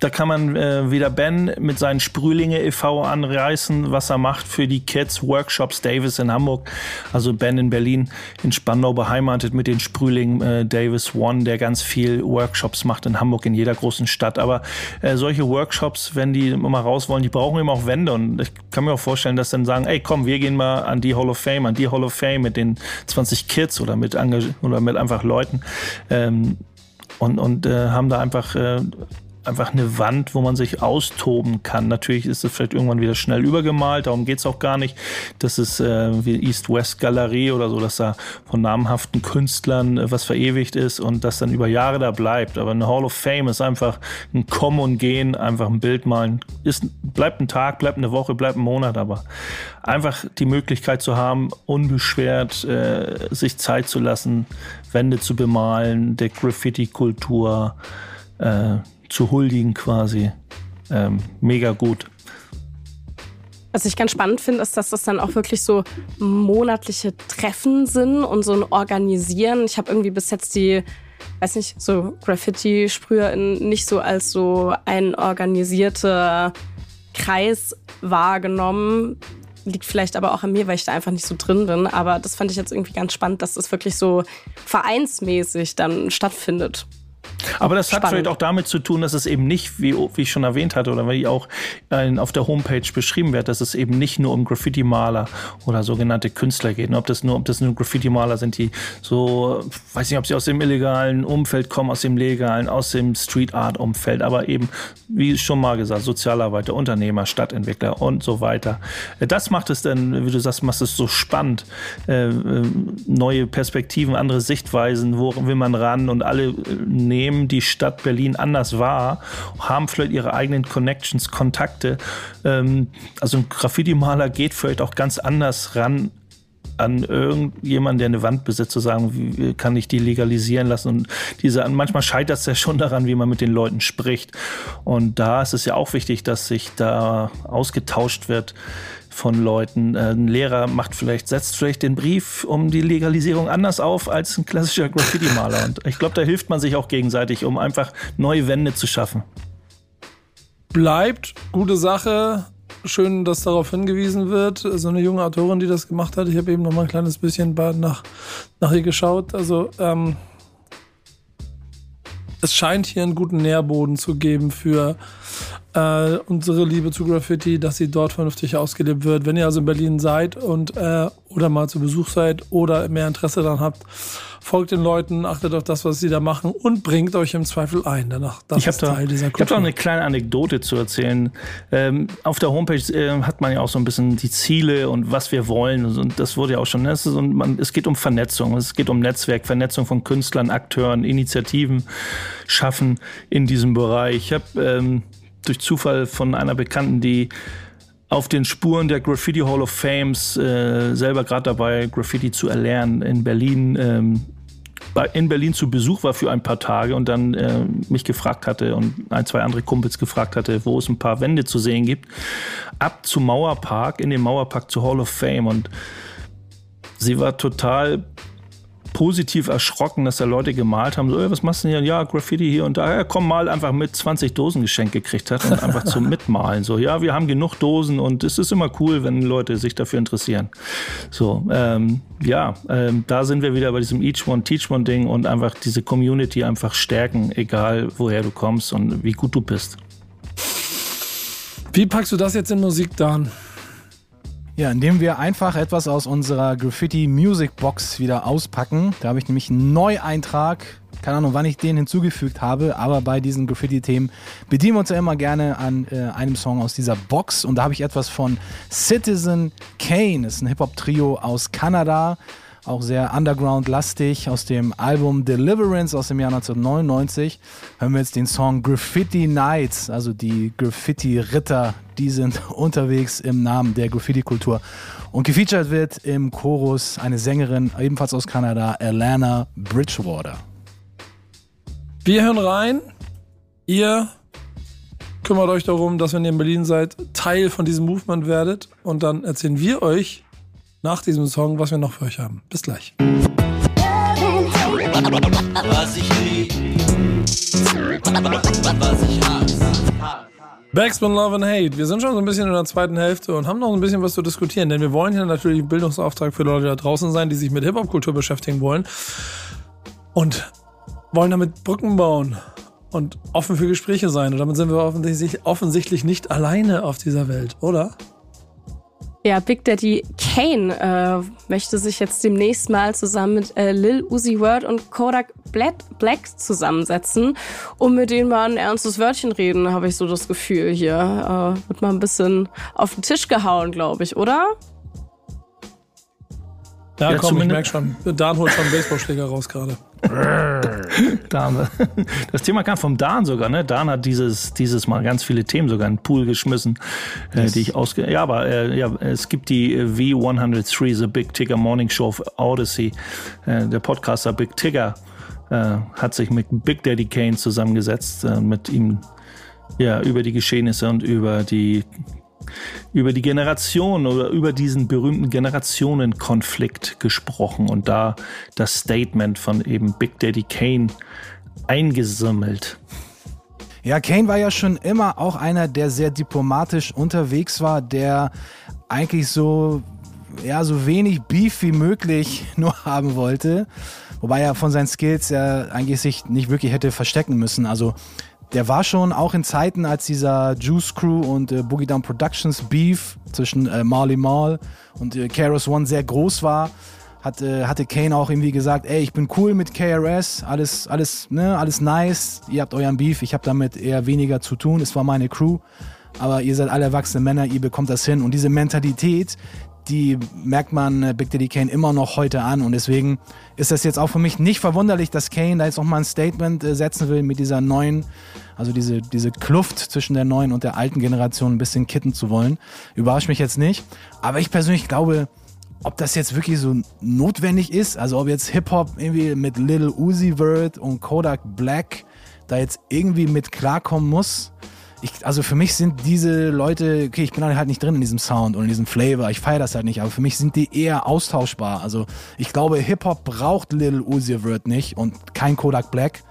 D: da kann man äh, wieder Ben mit seinen Sprühlinge e.V. anreißen, was er macht für die Kids Workshops Davis in Hamburg. Also Ben in Berlin, in Spandau beheimatet mit den Sprühlingen äh, Davis One, der ganz viel Workshops macht in Hamburg, in jeder großen Stadt. Aber äh, solche Workshops, wenn die mal raus wollen, die brauchen eben auch Wände. Und ich kann mir auch vorstellen, dass dann sagen, ey komm, wir gehen mal an die Hall of Fame, an die Hall of Fame mit den 20 Kids oder mit, oder mit einfach Leuten. Ähm, und, und äh, haben da einfach äh, einfach eine Wand, wo man sich austoben kann. Natürlich ist es vielleicht irgendwann wieder schnell übergemalt, darum geht es auch gar nicht. Das ist äh, wie East-West-Galerie oder so, dass da von namhaften Künstlern äh, was verewigt ist und das dann über Jahre da bleibt. Aber eine Hall of Fame ist einfach ein Kommen und Gehen, einfach ein Bild malen. Ist, bleibt ein Tag, bleibt eine Woche, bleibt ein Monat, aber einfach die Möglichkeit zu haben, unbeschwert äh, sich Zeit zu lassen, Wände zu bemalen, der Graffiti-Kultur, äh, zu huldigen quasi. Ähm, mega gut.
C: Was ich ganz spannend finde, ist, dass das dann auch wirklich so monatliche Treffen sind und so ein Organisieren. Ich habe irgendwie bis jetzt die, weiß nicht, so Graffiti-Sprüher nicht so als so ein organisierter Kreis wahrgenommen. Liegt vielleicht aber auch an mir, weil ich da einfach nicht so drin bin. Aber das fand ich jetzt irgendwie ganz spannend, dass das wirklich so vereinsmäßig dann stattfindet.
D: Aber das hat
C: Spannend.
D: vielleicht auch damit zu tun, dass es eben nicht, wie, wie ich schon erwähnt hatte, oder wie auch äh, auf der Homepage beschrieben wird, dass es eben nicht nur um Graffiti-Maler oder sogenannte Künstler geht. Und ob das nur, ob das nur Graffiti-Maler sind, die so, weiß nicht, ob sie aus dem illegalen Umfeld kommen, aus dem legalen, aus dem Street-Art-Umfeld, aber eben, wie schon mal gesagt, Sozialarbeiter, Unternehmer, Stadtentwickler und so weiter. Das macht es dann, wie du sagst, macht es so spannend. Äh, äh, neue Perspektiven, andere Sichtweisen, wo will man ran und alle äh, nehmen die Stadt Berlin anders wahr, haben vielleicht ihre eigenen Connections, Kontakte. Ähm, also ein Graffiti-Maler geht vielleicht auch ganz anders ran an irgendjemanden, der eine Wand besitzt, zu sagen, wie kann ich die legalisieren lassen? Und diese, manchmal scheitert es ja schon daran, wie man mit den Leuten spricht. Und da ist es ja auch wichtig, dass sich da ausgetauscht wird von Leuten. Äh, Ein Lehrer macht vielleicht, setzt vielleicht den Brief um die Legalisierung anders auf als ein klassischer Graffiti-Maler. Und ich glaube, da hilft man sich auch gegenseitig, um einfach neue Wände zu schaffen.
B: Bleibt gute Sache. Schön, dass darauf hingewiesen wird. So eine junge Autorin, die das gemacht hat. Ich habe eben noch mal ein kleines bisschen nach, nach ihr geschaut. Also, ähm, es scheint hier einen guten Nährboden zu geben für äh, unsere Liebe zu Graffiti, dass sie dort vernünftig ausgelebt wird. Wenn ihr also in Berlin seid und äh, oder mal zu Besuch seid oder mehr Interesse daran habt, folgt den Leuten, achtet auf das, was sie da machen und bringt euch im Zweifel ein. Danach, das
D: Ich habe
B: ist
D: da,
B: Teil dieser
D: ich hab da
B: Kultur.
D: eine kleine Anekdote zu erzählen. Ähm, auf der Homepage äh, hat man ja auch so ein bisschen die Ziele und was wir wollen. Und das wurde ja auch schon. ne, und man, es geht um Vernetzung, es geht um Netzwerk, Vernetzung von Künstlern, Akteuren, Initiativen schaffen in diesem Bereich. Ich habe ähm, durch Zufall von einer Bekannten, die auf den Spuren der Graffiti Hall of Fames äh, selber gerade dabei, Graffiti zu erlernen in Berlin. Ähm, in Berlin zu Besuch war für ein paar Tage und dann äh, mich gefragt hatte und ein, zwei andere Kumpels gefragt hatte, wo es ein paar Wände zu sehen gibt. Ab zum Mauerpark, in den Mauerpark zur Hall of Fame und sie war total positiv erschrocken, dass da Leute gemalt haben, so, "Ey, was machst du denn hier? Ja, Graffiti hier und da. Ja, komm mal einfach mit 20 Dosen geschenkt gekriegt hat und einfach zum Mitmalen. So, ja, wir haben genug Dosen und es ist immer cool, wenn Leute sich dafür interessieren. So, ähm, ja, ähm, da sind wir wieder bei diesem Each One, Teach One Ding und einfach diese Community einfach stärken, egal woher du kommst und wie gut du bist.
B: Wie packst du das jetzt in Musik, Dan?
E: Ja, indem wir einfach etwas aus unserer Graffiti Music Box wieder auspacken. Da habe ich nämlich einen Neueintrag. Keine Ahnung, wann ich den hinzugefügt habe, aber bei diesen Graffiti-Themen bedienen wir uns ja immer gerne an äh, einem Song aus dieser Box. Und da habe ich etwas von Citizen Kane. Das ist ein Hip-Hop-Trio aus Kanada. Auch sehr underground-lastig aus dem Album Deliverance aus dem Jahr 1999. Hören wir jetzt den Song Graffiti Nights, also die Graffiti-Ritter, die sind unterwegs im Namen der Graffiti-Kultur. Und gefeatured wird im Chorus eine Sängerin, ebenfalls aus Kanada, Alana Bridgewater.
B: Wir hören rein. Ihr kümmert euch darum, dass wenn ihr in Berlin seid, Teil von diesem Movement werdet. Und dann erzählen wir euch nach diesem Song, was wir noch für euch haben. Bis gleich.
A: Was ich lieb, was ich hasse.
B: Backspin Love and Hate. Wir sind schon so ein bisschen in der zweiten Hälfte und haben noch ein bisschen was zu diskutieren, denn wir wollen hier natürlich Bildungsauftrag für Leute da draußen sein, die sich mit Hip-Hop-Kultur beschäftigen wollen und wollen damit Brücken bauen und offen für Gespräche sein. Und damit sind wir offensichtlich, offensichtlich nicht alleine auf dieser Welt, oder?
C: Ja, Big Daddy Kane äh, möchte sich jetzt demnächst mal zusammen mit äh, Lil Uzi Word und Kodak Black, Black zusammensetzen, um mit denen mal ein ernstes Wörtchen reden, habe ich so das Gefühl hier. Äh, wird mal ein bisschen auf den Tisch gehauen, glaube ich, oder?
B: Ja,
D: Ja,
B: komm, ich
D: zumindest-
B: merk schon. Dan holt schon einen Baseballschläger raus gerade.
D: Dan. Das Thema kam vom Dan sogar, ne? Dan hat dieses, dieses Mal ganz viele Themen sogar in den Pool geschmissen, äh, die ich ausge... Ja, aber äh, ja, es gibt die äh, V103, The Big Tigger Morning Show auf Odyssey. Äh, der Podcaster Big Tigger äh, hat sich mit Big Daddy Kane zusammengesetzt, mit ihm ja, über die Geschehnisse und über die über die Generation oder über diesen berühmten Generationenkonflikt gesprochen und da das Statement von eben Big Daddy Kane eingesammelt.
E: Ja, Kane war ja schon immer auch einer, der sehr diplomatisch unterwegs war, der eigentlich so ja, so wenig Beef wie möglich nur haben wollte. Wobei er von seinen Skills ja eigentlich sich nicht wirklich hätte verstecken müssen. Also der war schon auch in Zeiten, als dieser Juice Crew und äh, Boogie Down Productions Beef zwischen äh, Marley Marl und äh, KRS One sehr groß war, hat, äh, hatte Kane auch irgendwie gesagt, ey, ich bin cool mit KRS, alles, alles, ne, alles nice, ihr habt euren Beef, ich habe damit eher weniger zu tun, es war meine Crew, aber ihr seid alle erwachsene Männer, ihr bekommt das hin. Und diese Mentalität, die merkt man äh, Big Daddy Kane immer noch heute an und deswegen ist das jetzt auch für mich nicht verwunderlich, dass Kane da jetzt nochmal ein Statement äh, setzen will mit dieser neuen, also diese, diese Kluft zwischen der neuen und der alten Generation ein bisschen kitten zu wollen. Überrascht mich jetzt nicht, aber ich persönlich glaube, ob das jetzt wirklich so notwendig ist, also ob jetzt Hip-Hop irgendwie mit Little Uzi Vert und Kodak Black da jetzt irgendwie mit klarkommen muss, ich, also für mich sind diese Leute, okay, ich bin halt nicht drin in diesem Sound und in diesem Flavor, ich feiere das halt nicht, aber für mich sind die eher austauschbar. Also ich glaube, Hip-Hop braucht Little Uzi Vert nicht und kein Kodak Black.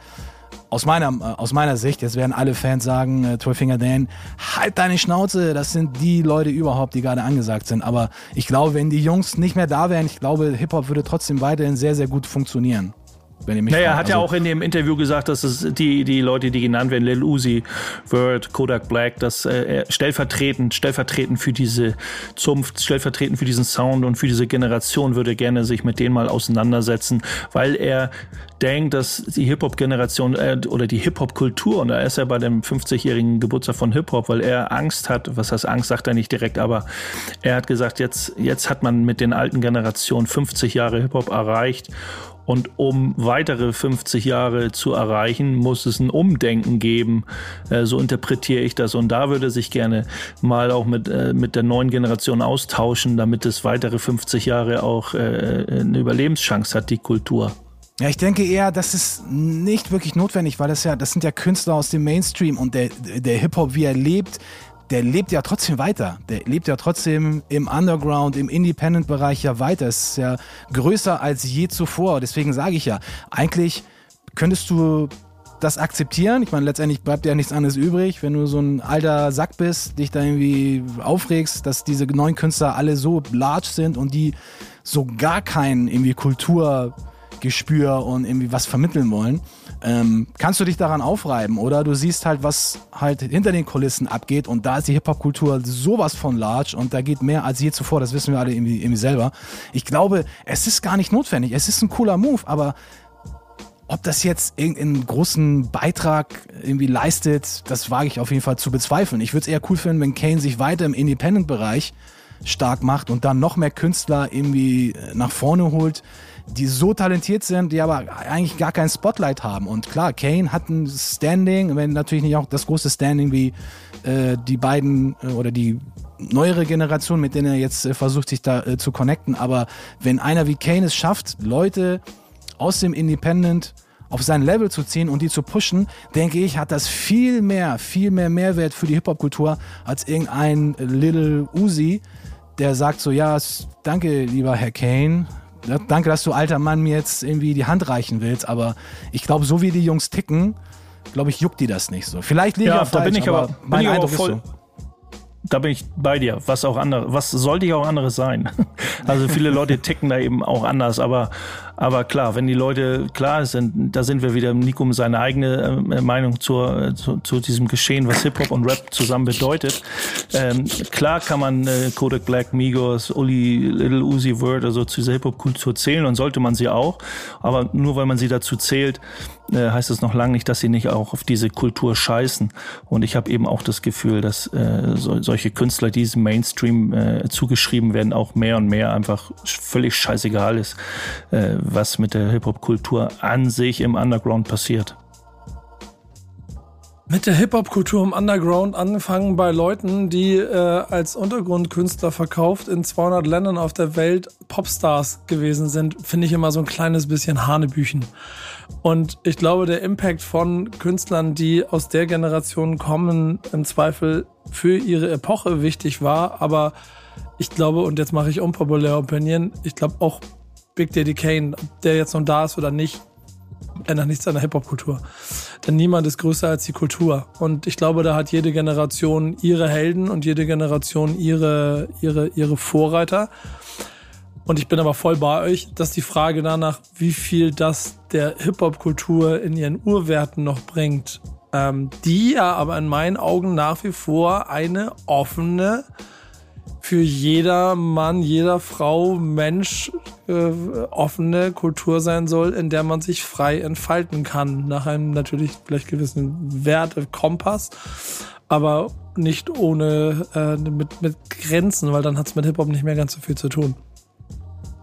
E: Aus meiner, äh, aus meiner Sicht, jetzt werden alle Fans sagen, äh, 12 Finger Dan, halt deine Schnauze, das sind die Leute überhaupt, die gerade angesagt sind. Aber ich glaube, wenn die Jungs nicht mehr da wären, ich glaube, Hip-Hop würde trotzdem weiterhin sehr, sehr gut funktionieren. Wenn ihr mich
D: naja, er
E: fragt.
D: hat ja
E: Also-
D: auch in dem Interview gesagt, dass es die, die Leute, die genannt werden, Lil Uzi, Word, Kodak Black, dass äh, er stellvertretend, stellvertretend für diese Zunft, stellvertretend für diesen Sound und für diese Generation würde er gerne sich mit denen mal auseinandersetzen, weil er denkt, dass die Hip-Hop-Generation äh, oder die Hip-Hop-Kultur, und da ist er bei dem 50-jährigen Geburtstag von Hip-Hop, weil er Angst hat, was heißt Angst, sagt er nicht direkt, aber er hat gesagt, jetzt, jetzt hat man mit den alten Generationen 50 Jahre Hip-Hop erreicht und um weitere 50 Jahre zu erreichen, muss es ein Umdenken geben. Äh, so interpretiere ich das. Und da würde sich gerne mal auch mit, äh, mit der neuen Generation austauschen, damit es weitere 50 Jahre auch äh, eine Überlebenschance hat, die Kultur.
E: Ja, ich denke eher, das ist nicht wirklich notwendig, weil das ja, das sind ja Künstler aus dem Mainstream und der, der Hip-Hop, wie er lebt, der lebt ja trotzdem weiter. Der lebt ja trotzdem im Underground, im Independent-Bereich ja weiter. Es ist ja größer als je zuvor. Deswegen sage ich ja, eigentlich könntest du das akzeptieren. Ich meine, letztendlich bleibt ja nichts anderes übrig, wenn du so ein alter Sack bist, dich da irgendwie aufregst, dass diese neuen Künstler alle so large sind und die so gar kein irgendwie Kulturgespür und irgendwie was vermitteln wollen. Ähm, kannst du dich daran aufreiben oder du siehst halt, was halt hinter den Kulissen abgeht und da ist die Hip-Hop-Kultur sowas von large und da geht mehr als je zuvor, das wissen wir alle irgendwie, irgendwie selber. Ich glaube, es ist gar nicht notwendig, es ist ein cooler Move, aber ob das jetzt irgendeinen großen Beitrag irgendwie leistet, das wage ich auf jeden Fall zu bezweifeln. Ich würde es eher cool finden, wenn Kane sich weiter im Independent-Bereich stark macht und dann noch mehr Künstler irgendwie äh, nach vorne holt, die so talentiert sind, die aber eigentlich gar kein Spotlight haben. Und klar, Kane hat ein Standing, wenn natürlich nicht auch das große Standing wie äh, die beiden äh, oder die neuere Generation, mit denen er jetzt äh, versucht, sich da äh, zu connecten. Aber wenn einer wie Kane es schafft, Leute aus dem Independent auf sein Level zu ziehen und die zu pushen, denke ich, hat das viel mehr, viel mehr Mehrwert für die Hip-Hop-Kultur als irgendein Little Uzi, der sagt so, ja, danke, lieber Herr Kane. Ja, Danke, dass du alter Mann mir jetzt irgendwie die Hand reichen willst, aber ich glaube, so wie die Jungs ticken, glaube ich, juckt die das nicht so. Vielleicht liege ich
D: Ja,
E: auch
D: da
E: falsch,
D: bin ich aber, bin
E: mein
D: ich aber
E: Eindruck
D: voll.
E: ist so.
D: Da bin ich bei dir. Was auch andere, was sollte ja auch anderes sein? Also viele Leute ticken da eben auch anders, aber aber klar, wenn die Leute klar sind, da sind wir wieder Nico mit seine eigene äh, Meinung zur, äh, zu, zu diesem Geschehen, was Hip Hop und Rap zusammen bedeutet. Ähm, klar kann man äh, Kodak Black, Migos, Uli, Little Uzi Word, also zu dieser Hip Hop Kultur zählen und sollte man sie auch, aber nur weil man sie dazu zählt, äh, heißt es noch lange nicht, dass sie nicht auch auf diese Kultur scheißen. Und ich habe eben auch das Gefühl, dass äh, so, solche Künstler, die diesem Mainstream äh, zugeschrieben werden, auch mehr und mehr einfach völlig scheißegal ist, äh, was mit der Hip-Hop-Kultur an sich im Underground passiert.
B: Mit der Hip-Hop-Kultur im Underground angefangen bei Leuten, die äh, als Untergrundkünstler verkauft in 200 Ländern auf der Welt Popstars gewesen sind, finde ich immer so ein kleines bisschen Hanebüchen. Und ich glaube, der Impact von Künstlern, die aus der Generation kommen, im Zweifel für ihre Epoche wichtig war. Aber ich glaube, und jetzt mache ich unpopuläre Opinion, ich glaube auch Big Daddy Kane, ob der jetzt noch da ist oder nicht, ändert nichts an der Hip-Hop-Kultur. Denn niemand ist größer als die Kultur. Und ich glaube, da hat jede Generation ihre Helden und jede Generation ihre, ihre, ihre Vorreiter. Und ich bin aber voll bei euch, dass die Frage danach, wie viel das der Hip-Hop-Kultur in ihren Urwerten noch bringt, ähm, die ja aber in meinen Augen nach wie vor eine offene, für jeder Mann, jeder Frau, Mensch äh, offene Kultur sein soll, in der man sich frei entfalten kann. Nach einem natürlich vielleicht gewissen Wertekompass, aber nicht ohne äh, mit, mit Grenzen, weil dann hat es mit Hip-Hop nicht mehr ganz so viel zu tun.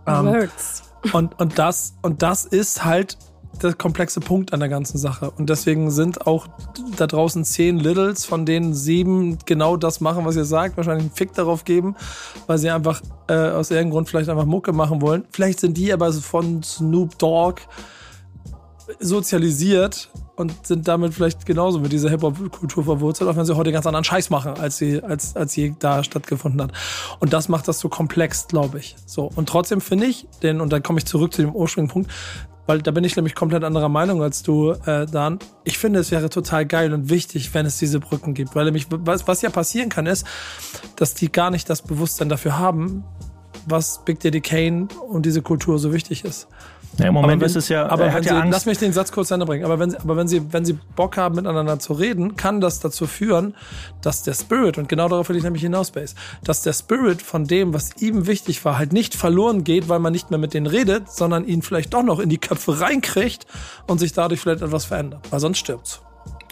B: Ähm,
C: Words.
B: und, und, das, und das ist halt der komplexe Punkt an der ganzen Sache. Und deswegen sind auch da draußen zehn Littles, von denen sieben genau das machen, was ihr sagt, wahrscheinlich einen Fick darauf geben, weil sie einfach äh, aus irgendeinem Grund vielleicht einfach Mucke machen wollen. Vielleicht sind die aber von Snoop Dogg sozialisiert und sind damit vielleicht genauso mit dieser Hip-Hop-Kultur verwurzelt, auch wenn sie heute ganz anderen Scheiß machen, als sie, als, als je da stattgefunden hat. Und das macht das so komplex, glaube ich. So. Und trotzdem finde ich, denn, und dann komme ich zurück zu dem ursprünglichen Punkt, weil da bin ich nämlich komplett anderer Meinung als du, äh, Dan. Ich finde, es wäre total geil und wichtig, wenn es diese Brücken gibt. Weil nämlich, was, was ja passieren kann, ist, dass die gar nicht das Bewusstsein dafür haben, was Big Daddy Kane und diese Kultur so wichtig ist.
D: Ja, Im Moment
B: aber wenn,
D: ist es ja,
B: aber
D: er
B: wenn
D: hat
B: sie,
D: ja Angst.
B: lass mich den Satz kurz zu Ende bringen. Aber wenn, sie, aber wenn sie, wenn sie Bock haben, miteinander zu reden, kann das dazu führen, dass der Spirit, und genau darauf will ich nämlich hinaus, Base, dass der Spirit von dem, was ihm wichtig war, halt nicht verloren geht, weil man nicht mehr mit denen redet, sondern ihn vielleicht doch noch in die Köpfe reinkriegt und sich dadurch vielleicht etwas verändert. Weil sonst stirbt's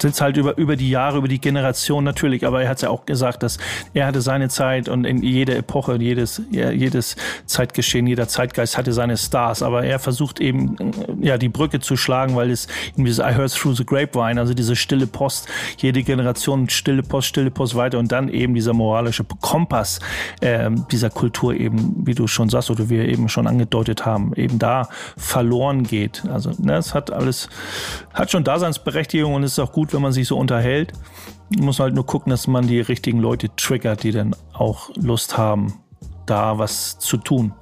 D: sitzt halt über, über die Jahre, über die Generation natürlich, aber er hat ja auch gesagt, dass er hatte seine Zeit und in jeder Epoche, jedes, jedes Zeitgeschehen, jeder Zeitgeist hatte seine Stars, aber er versucht eben, ja, die Brücke zu schlagen, weil es eben dieses I heard through the grapevine, also diese stille Post, jede Generation stille Post, stille Post weiter und dann eben dieser moralische Kompass äh, dieser Kultur eben, wie du schon sagst oder wir eben schon angedeutet haben, eben da verloren geht. Also, ne, es hat alles, hat schon Daseinsberechtigung und es ist auch gut, wenn man sich so unterhält. Man muss halt nur gucken, dass man die richtigen Leute triggert, die dann auch Lust haben, da was zu tun.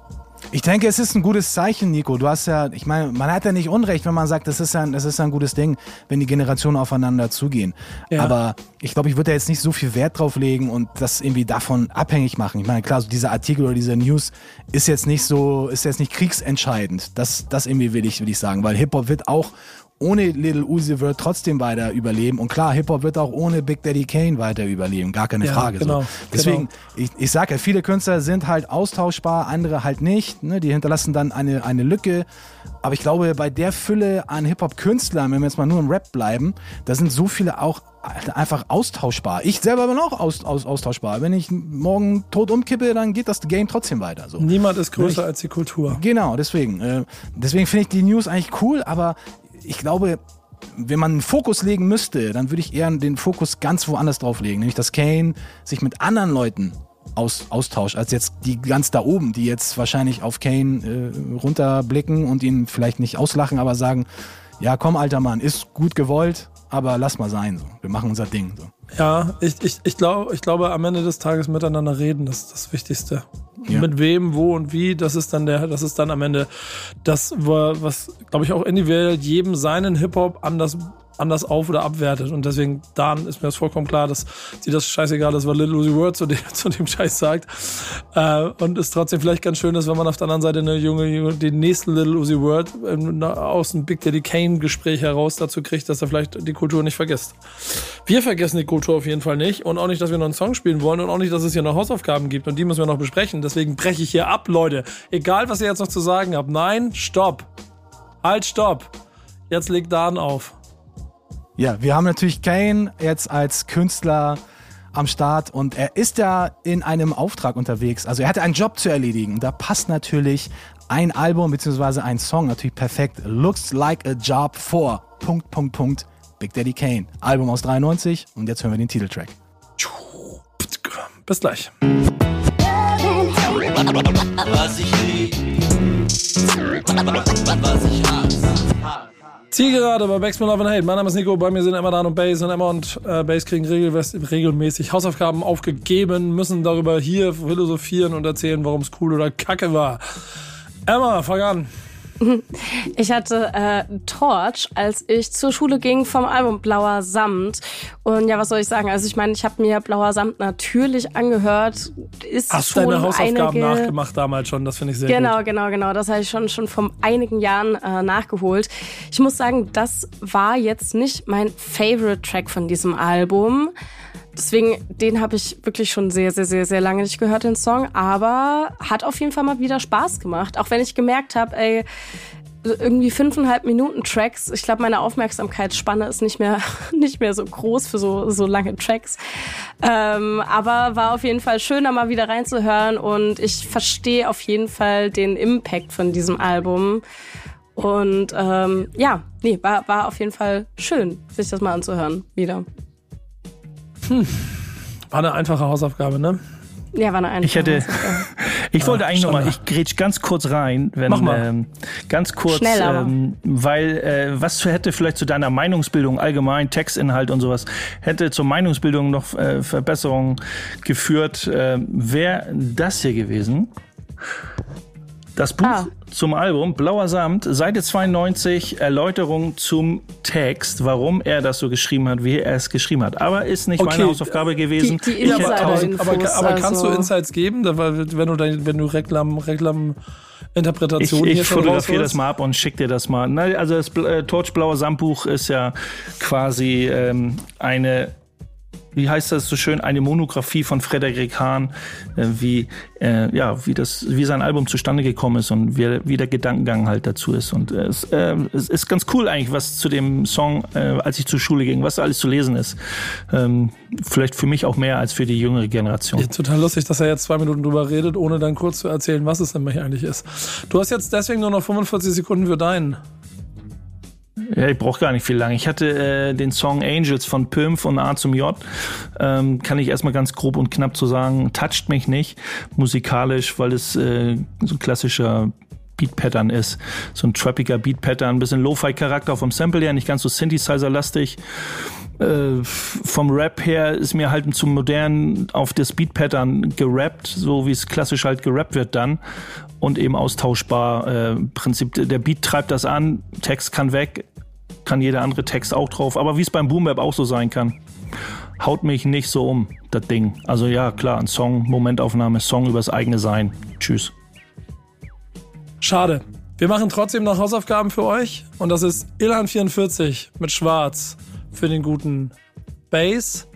E: Ich denke, es ist ein gutes Zeichen, Nico. Du hast ja, ich meine, man hat ja nicht Unrecht, wenn man sagt, das ist ja, das ist ja ein gutes Ding, wenn die Generationen aufeinander zugehen.
B: Ja.
E: Aber ich glaube, ich würde da jetzt nicht so viel Wert drauf legen und das irgendwie davon abhängig machen. Ich meine, klar, so dieser Artikel oder dieser News ist jetzt nicht so, ist jetzt nicht kriegsentscheidend. Das, das irgendwie will ich, will ich sagen, weil Hip-Hop wird auch ohne Little Uzi Vert trotzdem weiter überleben. Und klar, Hip-Hop wird auch ohne Big Daddy Kane weiter überleben. Gar keine
B: Ja,
E: Frage.
B: genau,
E: so. Deswegen,
B: genau.
E: ich, ich sage ja, viele Künstler sind halt austauschbar, andere halt nicht. Ne? Die hinterlassen dann eine, eine Lücke. Aber ich glaube, bei der Fülle an Hip-Hop-Künstlern, wenn wir jetzt mal nur im Rap bleiben, da sind so viele auch einfach austauschbar. Ich selber bin auch aus, aus, austauschbar. Wenn ich morgen tot umkippe, dann geht das Game trotzdem weiter. So.
B: Niemand ist größer
E: Ich-
B: als die Kultur.
E: Genau, deswegen. Äh, deswegen finde ich die News eigentlich cool, aber ich glaube, wenn man einen Fokus legen müsste, dann würde ich eher den Fokus ganz woanders drauf legen. Nämlich, dass Kane sich mit anderen Leuten aus, austauscht, als jetzt die ganz da oben, die jetzt wahrscheinlich auf Kane äh, runterblicken und ihn vielleicht nicht auslachen, aber sagen, ja komm, alter Mann, ist gut gewollt, aber lass mal sein. So. Wir machen unser Ding. So.
B: Ja, ich, ich, ich, glaub, ich glaube, am Ende des Tages miteinander reden, das ist das Wichtigste.
E: Ja.
B: Mit wem, wo und wie, das ist dann der, das ist dann am Ende das, wa- was, glaube ich, auch individuell jedem seinen Hip-Hop anders, anders auf- oder abwertet. Und deswegen, Dan ist mir das vollkommen klar, dass sie das scheißegal ist, was Little Uzi Word zu dem, zu dem Scheiß sagt. Äh, und es trotzdem vielleicht ganz schön ist, wenn man auf der anderen Seite eine junge, den nächsten Little Uzi Word aus dem Big Daddy Kane Gespräch heraus dazu kriegt, dass er vielleicht die Kultur nicht vergisst. Wir vergessen die Kultur auf jeden Fall nicht und auch nicht, dass wir noch einen Song spielen wollen und auch nicht, dass es hier noch Hausaufgaben gibt und die müssen wir noch besprechen. Deswegen breche ich hier ab, Leute. Egal, was ihr jetzt noch zu sagen habt. Nein, stopp. Halt, stopp. Jetzt legt Dan auf.
E: Ja, wir haben natürlich Kane jetzt als Künstler am Start und er ist ja in einem Auftrag unterwegs. Also er hatte einen Job zu erledigen. Und da passt natürlich ein Album bzw. ein Song natürlich perfekt. Looks like a job for Punkt, Punkt, Punkt. Big Daddy Kane. Album aus 93 und jetzt hören wir den Titeltrack.
B: Bis gleich.
A: Was ich lieb, was ich hasse.
B: Zielgerade bei Backspin Love and Hate. Mein Name ist Nico, bei mir sind Emma Dan und Bass und Emma und äh, Bass kriegen regelmäßig, regelmäßig Hausaufgaben aufgegeben, müssen darüber hier philosophieren und erzählen, warum es cool oder kacke war. Emma, fang an.
C: Ich hatte äh, Torch, als ich zur Schule ging vom Album Blauer Samt. Und ja, was soll ich sagen? Also ich meine, ich habe mir Blauer Samt natürlich angehört. Ist
B: Hast
C: schon
B: deine Hausaufgaben
C: einige...
B: nachgemacht damals schon, das finde ich sehr
C: Genau,
B: gut.
C: genau, genau. Das habe ich schon schon vor einigen Jahren äh, nachgeholt. Ich muss sagen, das war jetzt nicht mein Favorite Track von diesem Album. Deswegen, den habe ich wirklich schon sehr, sehr, sehr, sehr lange nicht gehört, den Song. Aber hat auf jeden Fall mal wieder Spaß gemacht. Auch wenn ich gemerkt habe, ey, irgendwie fünfeinhalb Minuten Tracks. Ich glaube, meine Aufmerksamkeitsspanne ist nicht mehr, nicht mehr so groß für so, so lange Tracks. Ähm, aber war auf jeden Fall schön, da mal wieder reinzuhören und ich verstehe auf jeden Fall den Impact von diesem Album. Und ähm, ja, nee, war, war auf jeden Fall schön, sich das mal anzuhören wieder.
B: War eine einfache Hausaufgabe, ne?
C: Ja, war eine einfache
D: Ich hätte,
C: Hausaufgabe.
D: ich wollte eigentlich nochmal, ich grätsch ganz kurz rein, wenn,
B: Mach mal.
D: Ähm, ganz kurz,
C: Schnell
D: ähm, weil äh, was hätte vielleicht zu deiner Meinungsbildung allgemein, Textinhalt und sowas, hätte zur Meinungsbildung noch äh, Verbesserungen geführt, äh, wäre das hier gewesen. Das Buch
C: Ah.
D: Zum Album Blauer Samt, Seite 92, Erläuterung zum Text, warum er das so geschrieben hat, wie er es geschrieben hat. Aber ist nicht
B: Okay.
D: meine Hausaufgabe gewesen.
C: Die- die
D: Ich hätte
B: aber, aber, aber, aber kannst du
C: also-
B: Insights geben, wenn du dein, wenn du Reklam, Reklam
D: Ich,
B: Interpretation hier
D: ich
B: schon
D: fotografiere das mal ab und schick dir das mal. Na, also das äh, Torchblaue Samtbuch ist ja quasi ähm, eine, wie heißt das so schön, eine Monographie von Frederik Hahn, äh, wie äh, ja wie das, wie sein Album zustande gekommen ist und wie, wie der Gedankengang halt dazu ist. Und äh, es, äh, es ist ganz cool eigentlich, was zu dem Song, äh, als ich zur Schule ging, was alles zu lesen ist. Ähm, vielleicht für mich auch mehr als für die jüngere Generation.
B: Ja, total lustig, dass er jetzt zwei Minuten drüber redet, ohne dann kurz zu erzählen, was es nämlich eigentlich ist. Du hast jetzt deswegen nur noch 45 Sekunden für deinen.
D: Ja, ich brauche gar nicht viel lang. Ich hatte äh, den Song Angels von Pym von A zum J. Ähm, kann ich erstmal ganz grob und knapp zu sagen, toucht mich nicht musikalisch, weil es äh, so ein klassischer Beat-Pattern ist. So ein trappiger Beat-Pattern, ein bisschen Lo-Fi-Charakter vom Sample her, nicht ganz so Synthesizer-lastig. Äh, vom Rap her ist mir halt zum modernen auf das Beat-Pattern gerappt, so wie es klassisch halt gerappt wird dann und eben austauschbar. Äh, Prinzip der Beat treibt das an, Text kann weg, kann jeder andere Text auch drauf, aber wie es beim Boom Bap auch so sein kann. Haut mich nicht so um, das Ding. Also ja, klar, ein Song, Momentaufnahme, Song übers eigene Sein. Tschüss.
B: Schade. Wir machen trotzdem noch Hausaufgaben für euch. Und das ist Ilhan44 mit Schwarz für den guten Bass.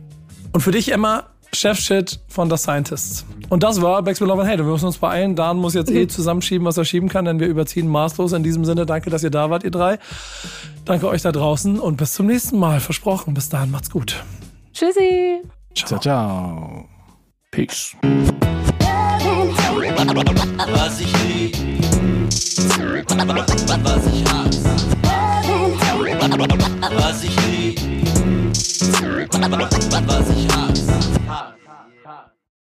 B: Und für dich, Emma, Chefshit von The Scientists. Und das war Backspin Love and Hate. Und wir müssen uns beeilen. Dan muss jetzt eh zusammenschieben, was er schieben kann, denn wir überziehen maßlos. In diesem Sinne, danke, dass ihr da wart, ihr drei. Danke euch da draußen und bis zum nächsten Mal. Versprochen. Bis dahin, macht's gut.
C: Tschüssi.
E: Ciao, ciao.
D: Peace.
A: Was ich lieb, was ich hasse. Was ich lieb, was ich hasse.